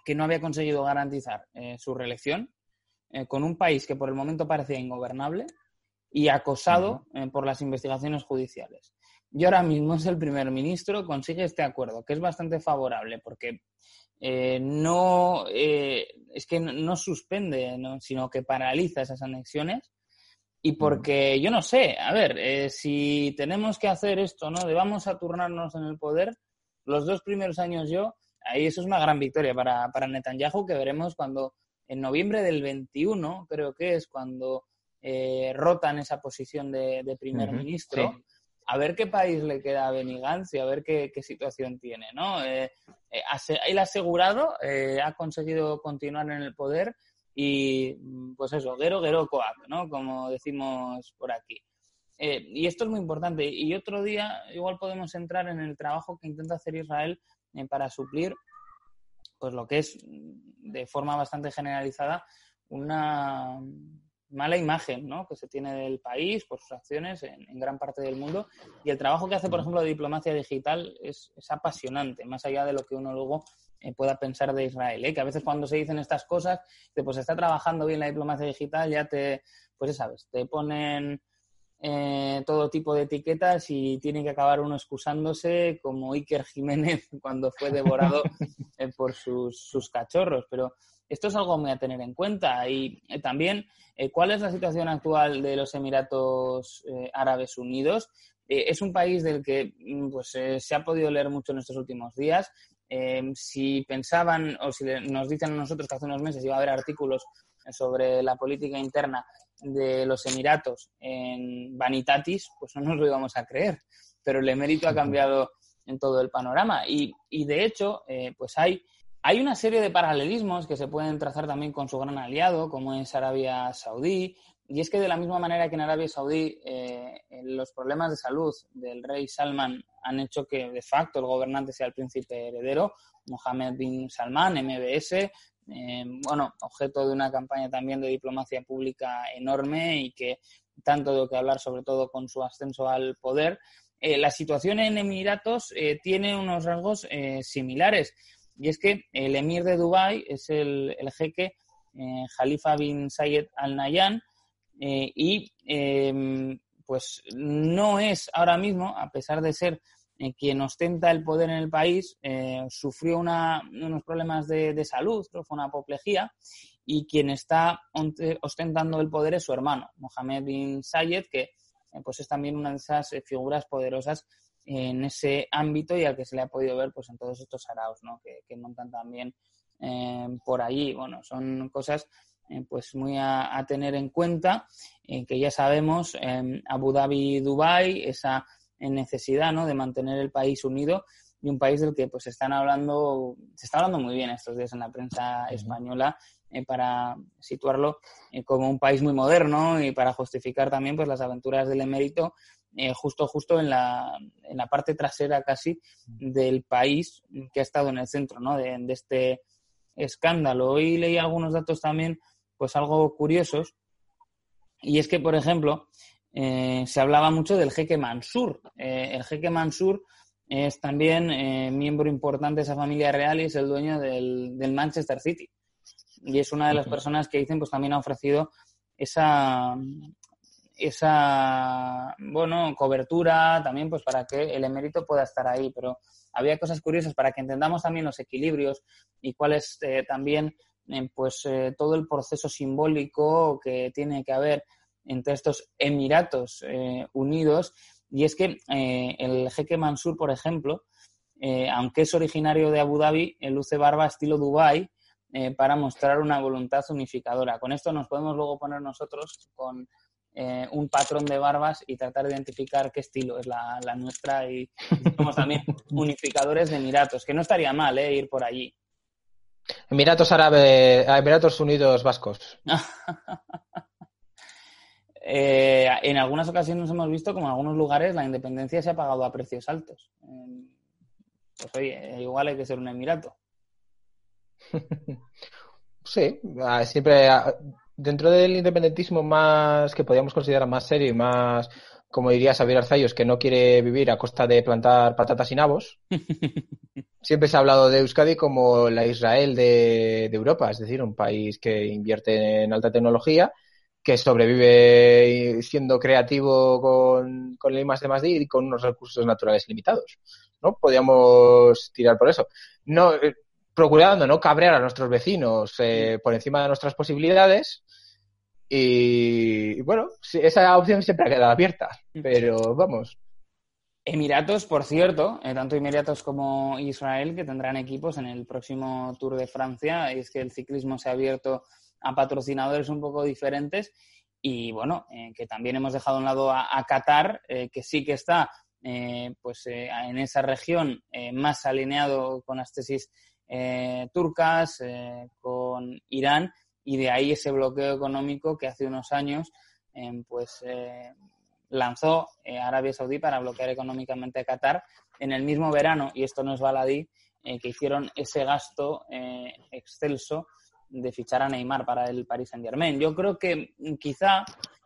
que no había conseguido garantizar su reelección, con un país que por el momento parecía ingobernable y acosado por las investigaciones judiciales. Y ahora mismo es el primer ministro, consigue este acuerdo, que es bastante favorable, porque eh, no eh, es que no, suspende, sino que paraliza esas anexiones. Y porque yo no sé, a ver, eh, si tenemos que hacer esto, ¿no? De vamos a turnarnos en el poder, los dos primeros años yo ahí eso es una gran victoria para, para Netanyahu que veremos cuando en noviembre del 21, creo que es cuando eh, rotan esa posición de, de primer ministro. sí. A ver qué país le queda a Benny Gantz y a ver qué, qué situación tiene, ¿no? Eh, eh, él ha asegurado, eh, ha conseguido continuar en el poder y, mm, pues eso, Gero Gero Coac, ¿no? Como decimos por aquí. Eh, y esto es muy importante. Y otro día igual podemos entrar en el trabajo que intenta hacer Israel eh, para suplir pues lo que es mm, de forma bastante generalizada una mala imagen ¿no? que se tiene del país por sus acciones en, en gran parte del mundo y el trabajo que hace por ejemplo de diplomacia digital es, es apasionante más allá de lo que uno luego eh, pueda pensar de Israel ¿eh? que a veces cuando se dicen estas cosas pues está trabajando bien la diplomacia digital ya te pues ya sabes te ponen eh, todo tipo de etiquetas y tiene que acabar uno excusándose como Iker Jiménez cuando fue devorado eh, por sus, sus cachorros. Pero esto es algo muy a tener en cuenta. Y eh, también, eh, ¿cuál es la situación actual de los Emiratos eh, Árabes Unidos? Es un país del que mm, pues, se ha podido leer mucho en estos últimos días. Eh, si pensaban o si nos dicen a nosotros que hace unos meses iba a haber artículos sobre la política interna de los Emiratos en Vanitatis, pues no nos lo íbamos a creer. Pero el emérito ha cambiado en todo el panorama. Y, y de hecho, eh, pues hay, hay una serie de paralelismos que se pueden trazar también con su gran aliado, como es Arabia Saudí. Y es que de la misma manera que en Arabia Saudí eh, los problemas de salud del rey Salman han hecho que de facto el gobernante sea el príncipe heredero, Mohammed bin Salman, MBS, eh, bueno, objeto de una campaña también de diplomacia pública enorme y que tanto de que hablar, sobre todo con su ascenso al poder. Eh, la situación en Emiratos eh, tiene unos rasgos eh, similares y es que el emir de Dubái es el, jeque eh, Khalifa bin Zayed Al Nahyan y eh, pues no es ahora mismo, a pesar de ser eh, quien ostenta el poder en el país, eh, sufrió una- unos problemas de, de salud, creo fue una apoplejía, y quien está ostentando el poder es su hermano, Mohammed bin Zayed, que eh, pues es también una de esas eh, figuras poderosas en ese ámbito y al que se le ha podido ver pues en todos estos araos ¿no? que, que montan también eh, por allí. Bueno, son cosas eh, pues muy a, a tener en cuenta, que ya sabemos, Abu Dhabi, Dubai, esa eh, necesidad ¿no? de mantener el país unido y un país del que pues están hablando, se está hablando muy bien estos días en la prensa española eh, para situarlo eh, como un país muy moderno y para justificar también pues las aventuras del emérito eh, justo justo en la, en la parte trasera casi del país que ha estado en el centro ¿no? de, de este escándalo. Hoy leí algunos datos también pues algo curiosos y es que, por ejemplo, eh, se hablaba mucho del jeque Mansur. Eh, el jeque Mansur es también eh, miembro importante de esa familia real y es el dueño del, del Manchester City. Y es una de las personas que dicen, pues también ha ofrecido esa, esa bueno, cobertura también pues para que el emérito pueda estar ahí. Pero había cosas curiosas para que entendamos también los equilibrios y cuál es eh, también eh, pues eh, todo el proceso simbólico que tiene que haber entre estos Emiratos eh, Unidos. Y es que eh, el jeque Mansur, por ejemplo, eh, aunque es originario de Abu Dhabi, luce barba estilo Dubai eh, para mostrar una voluntad unificadora. Con esto nos podemos luego poner nosotros con un patrón de barbas y tratar de identificar qué estilo es la, la nuestra y somos también unificadores de Emiratos, que no estaría mal eh, ir por allí. Emiratos Árabes, Emiratos Unidos Vascos. Eh, en algunas ocasiones hemos visto como en algunos lugares la independencia se ha pagado a precios altos. Eh, pues oye, igual hay que ser un emirato. Sí, ah, siempre ah, dentro del independentismo más que podríamos considerar más serio y más, como diría Xavier Arzayos, que no quiere vivir a costa de plantar patatas y nabos, siempre se ha hablado de Euskadi como la Israel de, de Europa, es decir, un país que invierte en alta tecnología, que sobrevive siendo creativo con, con el I más D más y con unos recursos naturales limitados. ¿no? Podríamos tirar por eso. No, eh, procurando no cabrear a nuestros vecinos eh, por encima de nuestras posibilidades. Y, y bueno, sí, esa opción siempre ha quedado abierta, pero vamos. Emiratos, por cierto, eh, tanto Emiratos como Israel, que tendrán equipos en el próximo Tour de Francia. Y es que el ciclismo se ha abierto a patrocinadores un poco diferentes. Y bueno, eh, que también hemos dejado a un lado a, Qatar, eh, que sí que está eh, pues en esa región más alineado con las tesis turcas, con Irán, y de ahí ese bloqueo económico que hace unos años pues lanzó Arabia Saudí para bloquear económicamente a Qatar en el mismo verano, y esto no es baladí, que hicieron ese gasto excelso de fichar a Neymar para el Paris Saint Germain. Yo creo que mm, quizá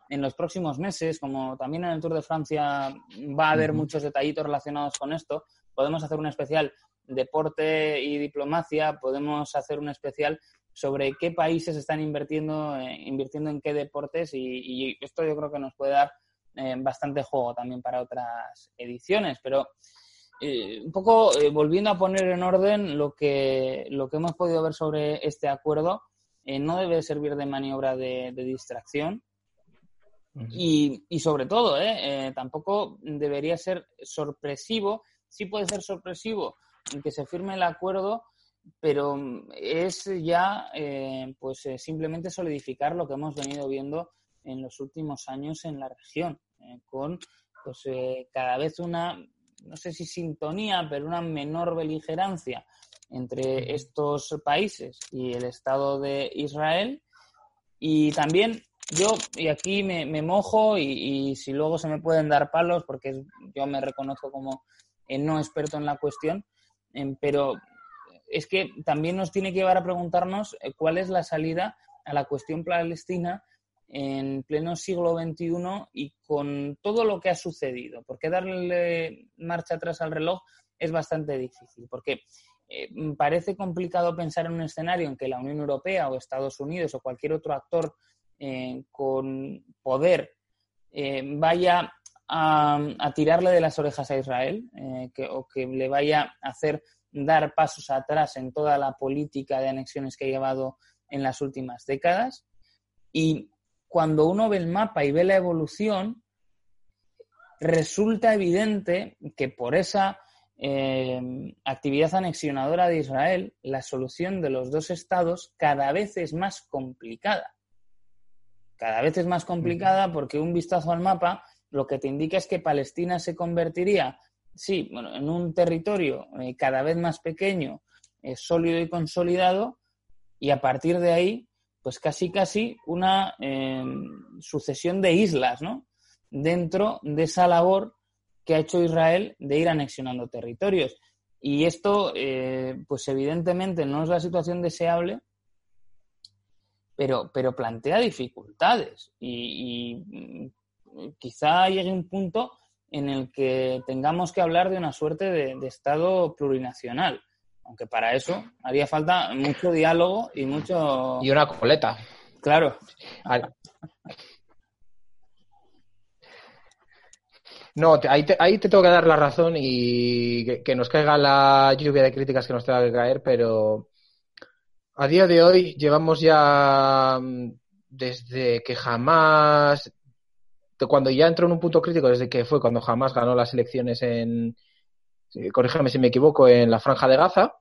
en los próximos meses, como también en el Tour de Francia va a haber muchos detallitos relacionados con esto, podemos hacer un especial deporte y diplomacia, podemos hacer un especial sobre qué países están invirtiendo, eh, invirtiendo en qué deportes y, y esto yo creo que nos puede dar eh, bastante juego también para otras ediciones, pero eh, un poco eh, volviendo a poner en orden lo que, lo que hemos podido ver sobre este acuerdo, eh, no debe servir de maniobra de, de distracción. Y, y sobre todo, tampoco debería ser sorpresivo, sí puede ser sorpresivo que se firme el acuerdo, pero es ya pues simplemente solidificar lo que hemos venido viendo en los últimos años en la región, con pues eh, cada vez una, no sé si sintonía, pero una menor beligerancia entre estos países y el Estado de Israel. Y también yo, y aquí me, me mojo, y, y si luego se me pueden dar palos, porque es- yo me reconozco como eh, no experto en la cuestión, em, pero es que también nos tiene que llevar a preguntarnos eh, cuál es la salida a la cuestión palestina en pleno siglo XXI y con todo lo que ha sucedido. Porque darle marcha atrás al reloj es bastante difícil, porque eh, parece complicado pensar en un escenario en que la Unión Europea o Estados Unidos o cualquier otro actor eh, con poder eh, vaya a, tirarle de las orejas a Israel o que le vaya a hacer dar pasos atrás en toda la política de anexiones que ha llevado en las últimas décadas. Y cuando uno ve el mapa y ve la evolución, resulta evidente que por esa eh, actividad anexionadora de Israel, la solución de los dos estados cada vez es más complicada. Cada vez es más complicada porque un vistazo al mapa lo que te indica es que Palestina se convertiría, sí, bueno, en un territorio eh, cada vez más pequeño, eh, sólido y consolidado, y a partir de ahí, pues casi casi una eh, sucesión de islas, ¿no? Dentro de esa labor que ha hecho Israel de ir anexionando territorios. Y esto, eh, pues evidentemente no es la situación deseable, pero, pero plantea dificultades. Y, y, quizá llegue un punto en el que tengamos que hablar de una suerte de Estado plurinacional. Aunque para eso haría falta mucho diálogo y mucho. Y una coleta. Claro. Al- No, te- ahí te, ahí te tengo que dar la razón y que, que nos caiga la lluvia de críticas que nos tenga que caer, pero a día de hoy llevamos ya mm, desde que jamás, de cuando ya entró en un punto crítico, desde que fue cuando jamás ganó las elecciones en, corrígeme si me equivoco, en la Franja de Gaza,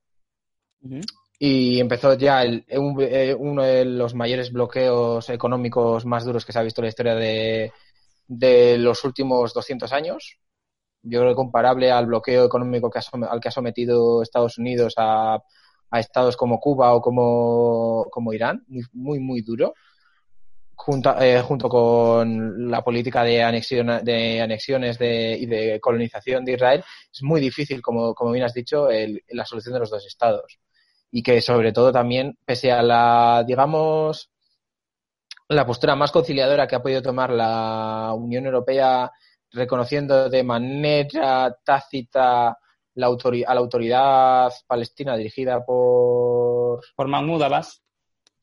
y empezó ya el- un- eh, uno de los mayores bloqueos económicos más duros que se ha visto en la historia de, de los últimos 200 años. Yo creo que comparable al bloqueo económico que ha al que ha sometido Estados Unidos a, a estados como Cuba o como, como Irán, muy, muy, muy duro. Junta- eh, junto con la política de, anexión, de anexiones de, y de colonización de Israel, es muy difícil, como, como bien has dicho, el- la solución de los dos estados y que sobre todo también, pese a la, digamos, la postura más conciliadora que ha podido tomar la Unión Europea, reconociendo de manera tácita la a la autoridad palestina dirigida por, Por Mahmoud Abbas.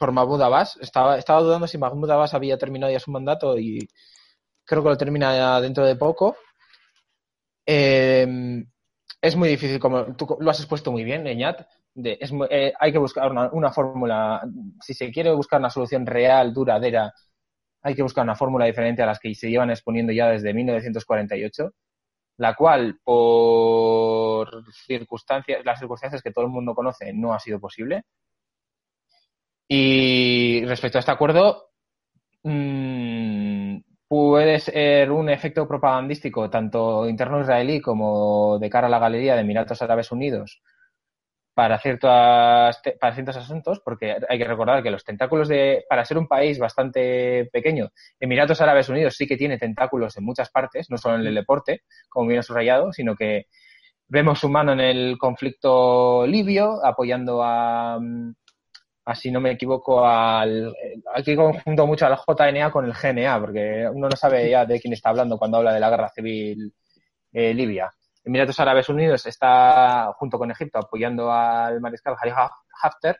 Por Mahmoud Abbas. Estaba, estaba dudando si Mahmoud Abbas había terminado ya su mandato y creo que lo termina dentro de poco. Eh, es muy difícil, como tú lo has expuesto muy bien, Eñat. De, es eh, hay que buscar una, una fórmula. Si se quiere buscar una solución real, duradera, hay que buscar una fórmula diferente a las que se llevan exponiendo ya desde 1948. la cual por circunstancias, las circunstancias que todo el mundo conoce no ha sido posible. Y respecto a este acuerdo, mmm, puede ser un efecto propagandístico tanto interno israelí como de cara a la galería de Emiratos Árabes Unidos para, ciertas, para ciertos asuntos, porque hay que recordar que los tentáculos de, para ser un país bastante pequeño, Emiratos Árabes Unidos sí que tiene tentáculos en muchas partes, no solo en el deporte, como bien subrayado, sino que vemos su mano en el conflicto libio, apoyando a, así no me equivoco, al, aquí conjunto mucho al JNA con el GNA, porque uno no sabe ya de quién está hablando cuando habla de la guerra civil eh, libia. Emiratos Árabes Unidos está, junto con Egipto, apoyando al mariscal Khalifa Haftar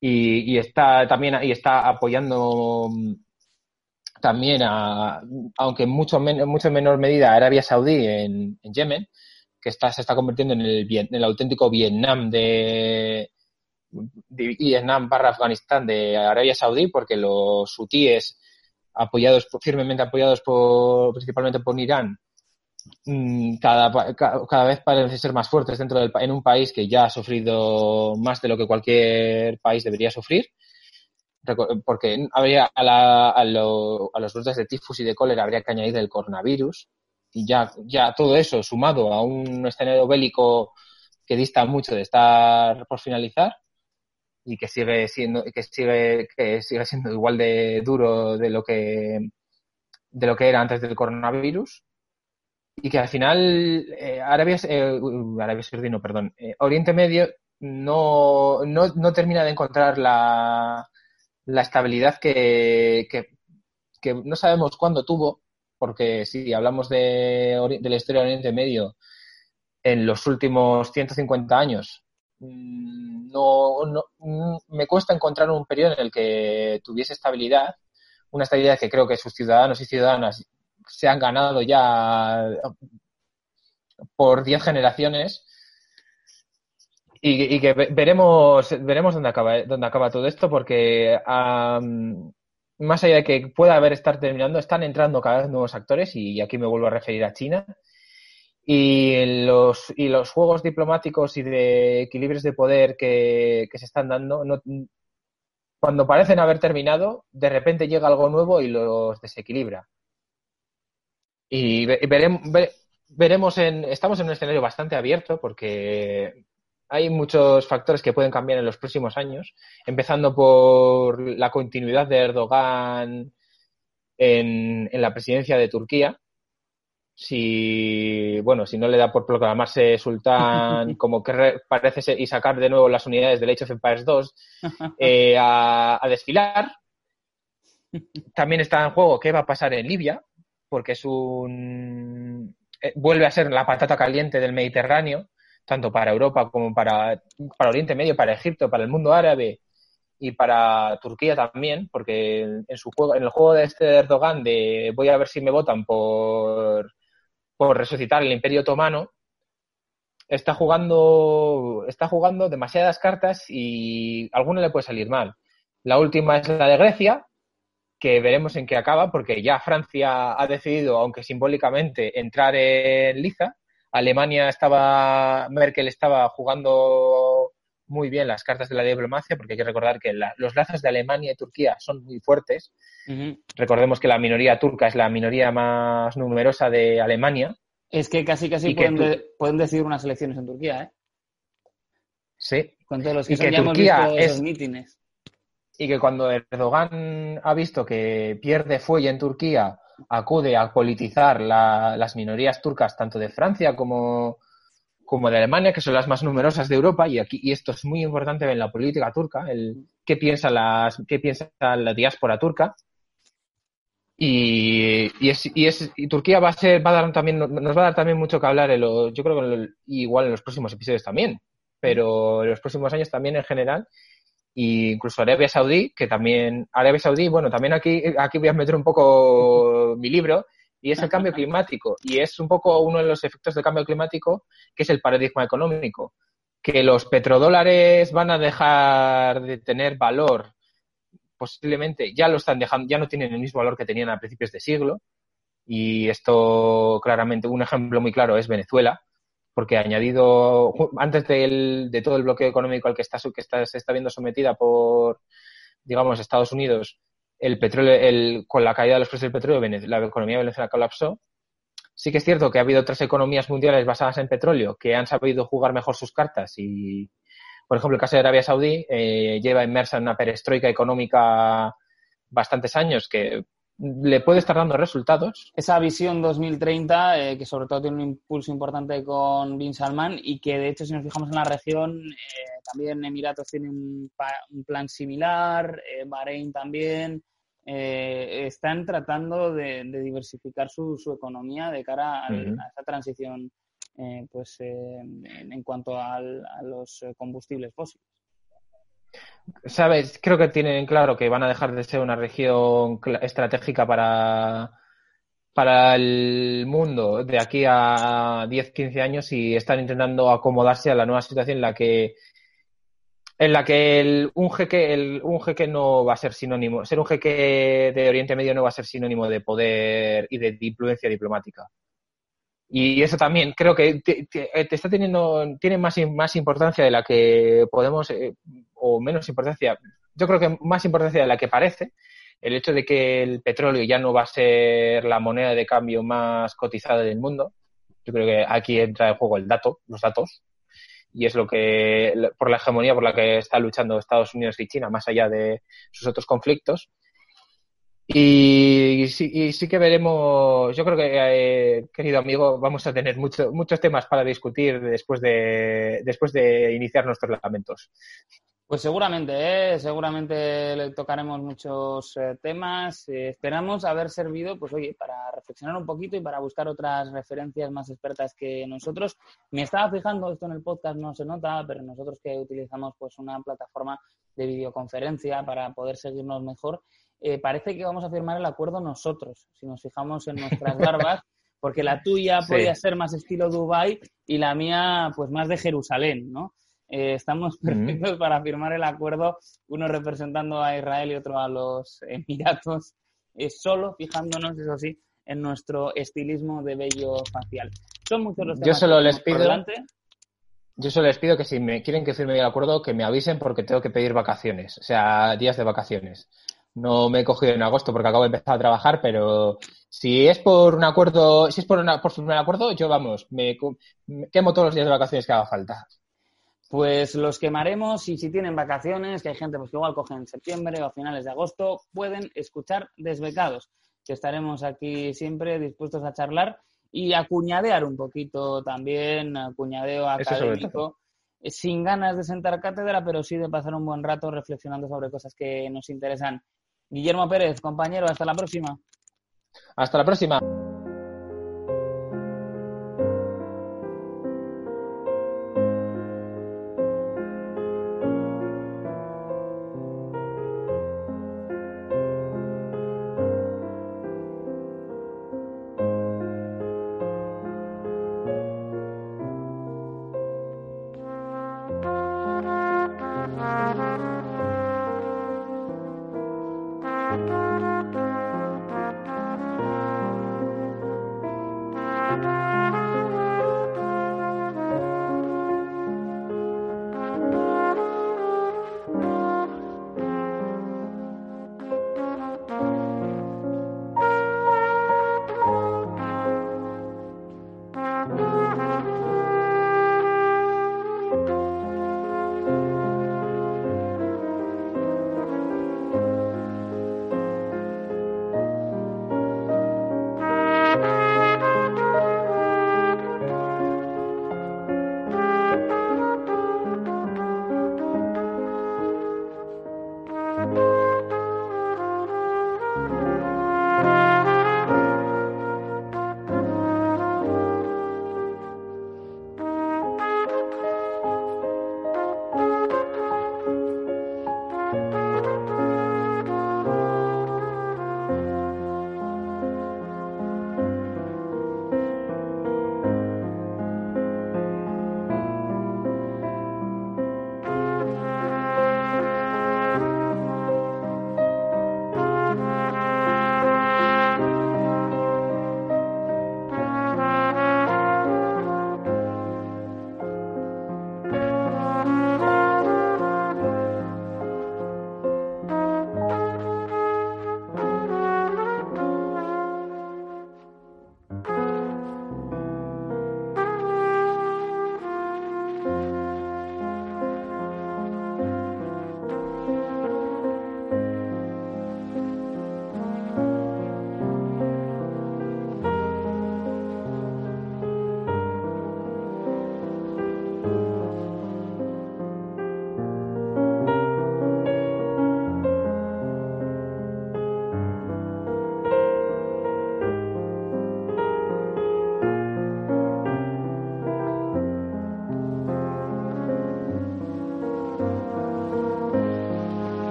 y, está también y está apoyando mm, también, a, aunque en mucho, men, mucho menor medida, Arabia Saudí en, en Yemen, que está, se está convirtiendo en el auténtico Vietnam de, Vietnam barra Afganistán de Arabia Saudí, porque los hutíes apoyados firmemente apoyados por principalmente por Irán Mm, cada, cada vez parece ser más fuertes dentro del, en un país que ya ha sufrido más de lo que cualquier país debería sufrir, porque habría a, la, a, lo, a los brotes de tifus y de cólera habría que añadir el coronavirus y ya, ya todo eso sumado a un escenario bélico que dista mucho de estar por finalizar y que sigue siendo que sigue que sigue siendo igual de duro de lo que de lo que era antes del coronavirus. Y que al final eh, Arabia, eh, Arabia Saudí, no, perdón, eh, Oriente Medio no, no, no, termina de encontrar la, la estabilidad que, que, que, no sabemos cuándo tuvo, porque si hablamos de, de la historia de Oriente Medio en los últimos 150 años, no, no, mm, me cuesta encontrar un periodo en el que tuviese estabilidad, una estabilidad que creo que sus ciudadanos y ciudadanas se han ganado ya por 10 generaciones y, que veremos, veremos dónde acaba, dónde acaba todo esto porque um, más allá de que pueda haber estar terminando, están entrando cada vez nuevos actores y aquí me vuelvo a referir a China. Y los, y los juegos diplomáticos y de equilibrios de poder que, que se están dando, no, cuando parecen haber terminado, de repente llega algo nuevo y los desequilibra. Y veremos, veremos en, estamos en un escenario bastante abierto porque hay muchos factores que pueden cambiar en los próximos años, empezando por la continuidad de Erdogan en, en la presidencia de Turquía. Si, bueno, si no le da por proclamarse sultán como que parece ser, y sacar de nuevo las unidades del Age of Empires 2 eh, a, a desfilar. También está en juego qué va a pasar en Libia, porque es un eh, vuelve a ser la patata caliente del Mediterráneo, tanto para Europa como para, para Oriente Medio, para Egipto, para el mundo árabe y para Turquía también, porque en su juego, en el juego de este Erdogan de voy a ver si me votan por, por resucitar el Imperio Otomano, está jugando, está jugando demasiadas cartas y alguna le puede salir mal. La última es la de Grecia, que veremos en qué acaba, porque ya Francia ha decidido, aunque simbólicamente, entrar en liza. Alemania estaba, Merkel estaba jugando muy bien las cartas de la diplomacia, porque hay que recordar que la, los lazos de Alemania y Turquía son muy fuertes. Uh -huh. Recordemos que la minoría turca es la minoría más numerosa de Alemania. Es que casi casi pueden, de, pueden, decidir unas elecciones en Turquía, ¿eh? Sí. Con todos los que, y que ya Turquía hemos visto es, esos mítines y que cuando Erdogan ha visto que pierde fuelle en Turquía, acude a politizar la, las minorías turcas tanto de Francia como, como de Alemania, que son las más numerosas de Europa, y aquí y esto es muy importante en la política turca, el qué piensa las qué piensa la diáspora turca. Y, y, es, y, es, y Turquía va a ser, va a dar también, nos va a dar también mucho que hablar en lo, yo creo que igual en los próximos episodios también, pero en los próximos años también en general y incluso Arabia Saudí, que también, Arabia Saudí, bueno, también aquí, aquí voy a meter un poco mi libro, y es el cambio climático. Y es un poco uno de los efectos del cambio climático, que es el paradigma económico. Que los petrodólares van a dejar de tener valor, posiblemente ya lo están dejando, ya no tienen el mismo valor que tenían a principios de siglo. Y esto claramente, un ejemplo muy claro es Venezuela, porque añadido, antes del, de todo el bloqueo económico al que, está, que está, se está viendo sometida por, digamos, Estados Unidos, el petróleo, el, con la caída de los precios del petróleo, la economía Venezuela colapsó. Sí que es cierto que ha habido otras economías mundiales basadas en petróleo que han sabido jugar mejor sus cartas y, por ejemplo, el caso de Arabia Saudí eh, lleva inmersa en una perestroika económica bastantes años que le puede estar dando resultados. Esa visión 2030, eh, que sobre todo tiene un impulso importante con Bin Salman y que de hecho si nos fijamos en la región, eh, también Emiratos tiene un, plan similar, eh, Bahrein también, están tratando de, diversificar su, economía de cara a, esa transición pues en, cuanto a los combustibles fósiles sabes, creo que tienen claro que van a dejar de ser una región estratégica para, para el mundo de aquí a 10, 15 años y están intentando acomodarse a la nueva situación en la que en la que el, un jeque un jeque no va a ser sinónimo ser un jeque de Oriente Medio no va a ser sinónimo de poder y de influencia diplomática. Y eso también creo que te, está teniendo tiene más más importancia de la que podemos eh, o menos importancia, yo creo que más importancia de la que parece, el hecho de que el petróleo ya no va a ser la moneda de cambio más cotizada del mundo. Yo creo que aquí entra en juego el dato, los datos, y es lo que, por la hegemonía por la que está luchando Estados Unidos y China, más allá de sus otros conflictos. Y sí, sí que veremos, yo creo que, eh, querido amigo, vamos a tener mucho, muchos temas para discutir después de, después de iniciar nuestros lamentos. Pues seguramente, ¿eh? seguramente le tocaremos muchos eh, temas. Eh, esperamos haber servido, pues oye, para reflexionar un poquito y para buscar otras referencias más expertas que nosotros. Me estaba fijando, esto en el podcast no se nota, pero nosotros que utilizamos pues una plataforma de videoconferencia para poder seguirnos mejor, eh, parece que vamos a firmar el acuerdo nosotros, si nos fijamos en nuestras barbas, porque la tuya podría ser más estilo Dubai y la mía pues más de Jerusalén, ¿no? Eh, estamos perfectos para firmar el acuerdo, uno representando a Israel y otro a los Emiratos, eh, solo fijándonos, eso sí, en nuestro estilismo de bello facial. Son muchos los temas Yo solo les pido, Yo solo les pido que si me quieren que firme el acuerdo, que me avisen porque tengo que pedir vacaciones, o sea, días de vacaciones. No me he cogido en agosto porque acabo de empezar a trabajar, pero si es por un acuerdo, si es por, una, por firmar el acuerdo, yo vamos, me quemo todos los días de vacaciones que haga falta pues los quemaremos y si tienen vacaciones, que hay gente pues, que igual cogen en septiembre o a finales de agosto, pueden escuchar Desbecados, que estaremos aquí siempre dispuestos a charlar y a cuñadear un poquito también, a cuñadeo académico, eh, sin ganas de sentar cátedra, pero sí de pasar un buen rato reflexionando sobre cosas que nos interesan. Guillermo Pérez, compañero, hasta la próxima. Hasta la próxima.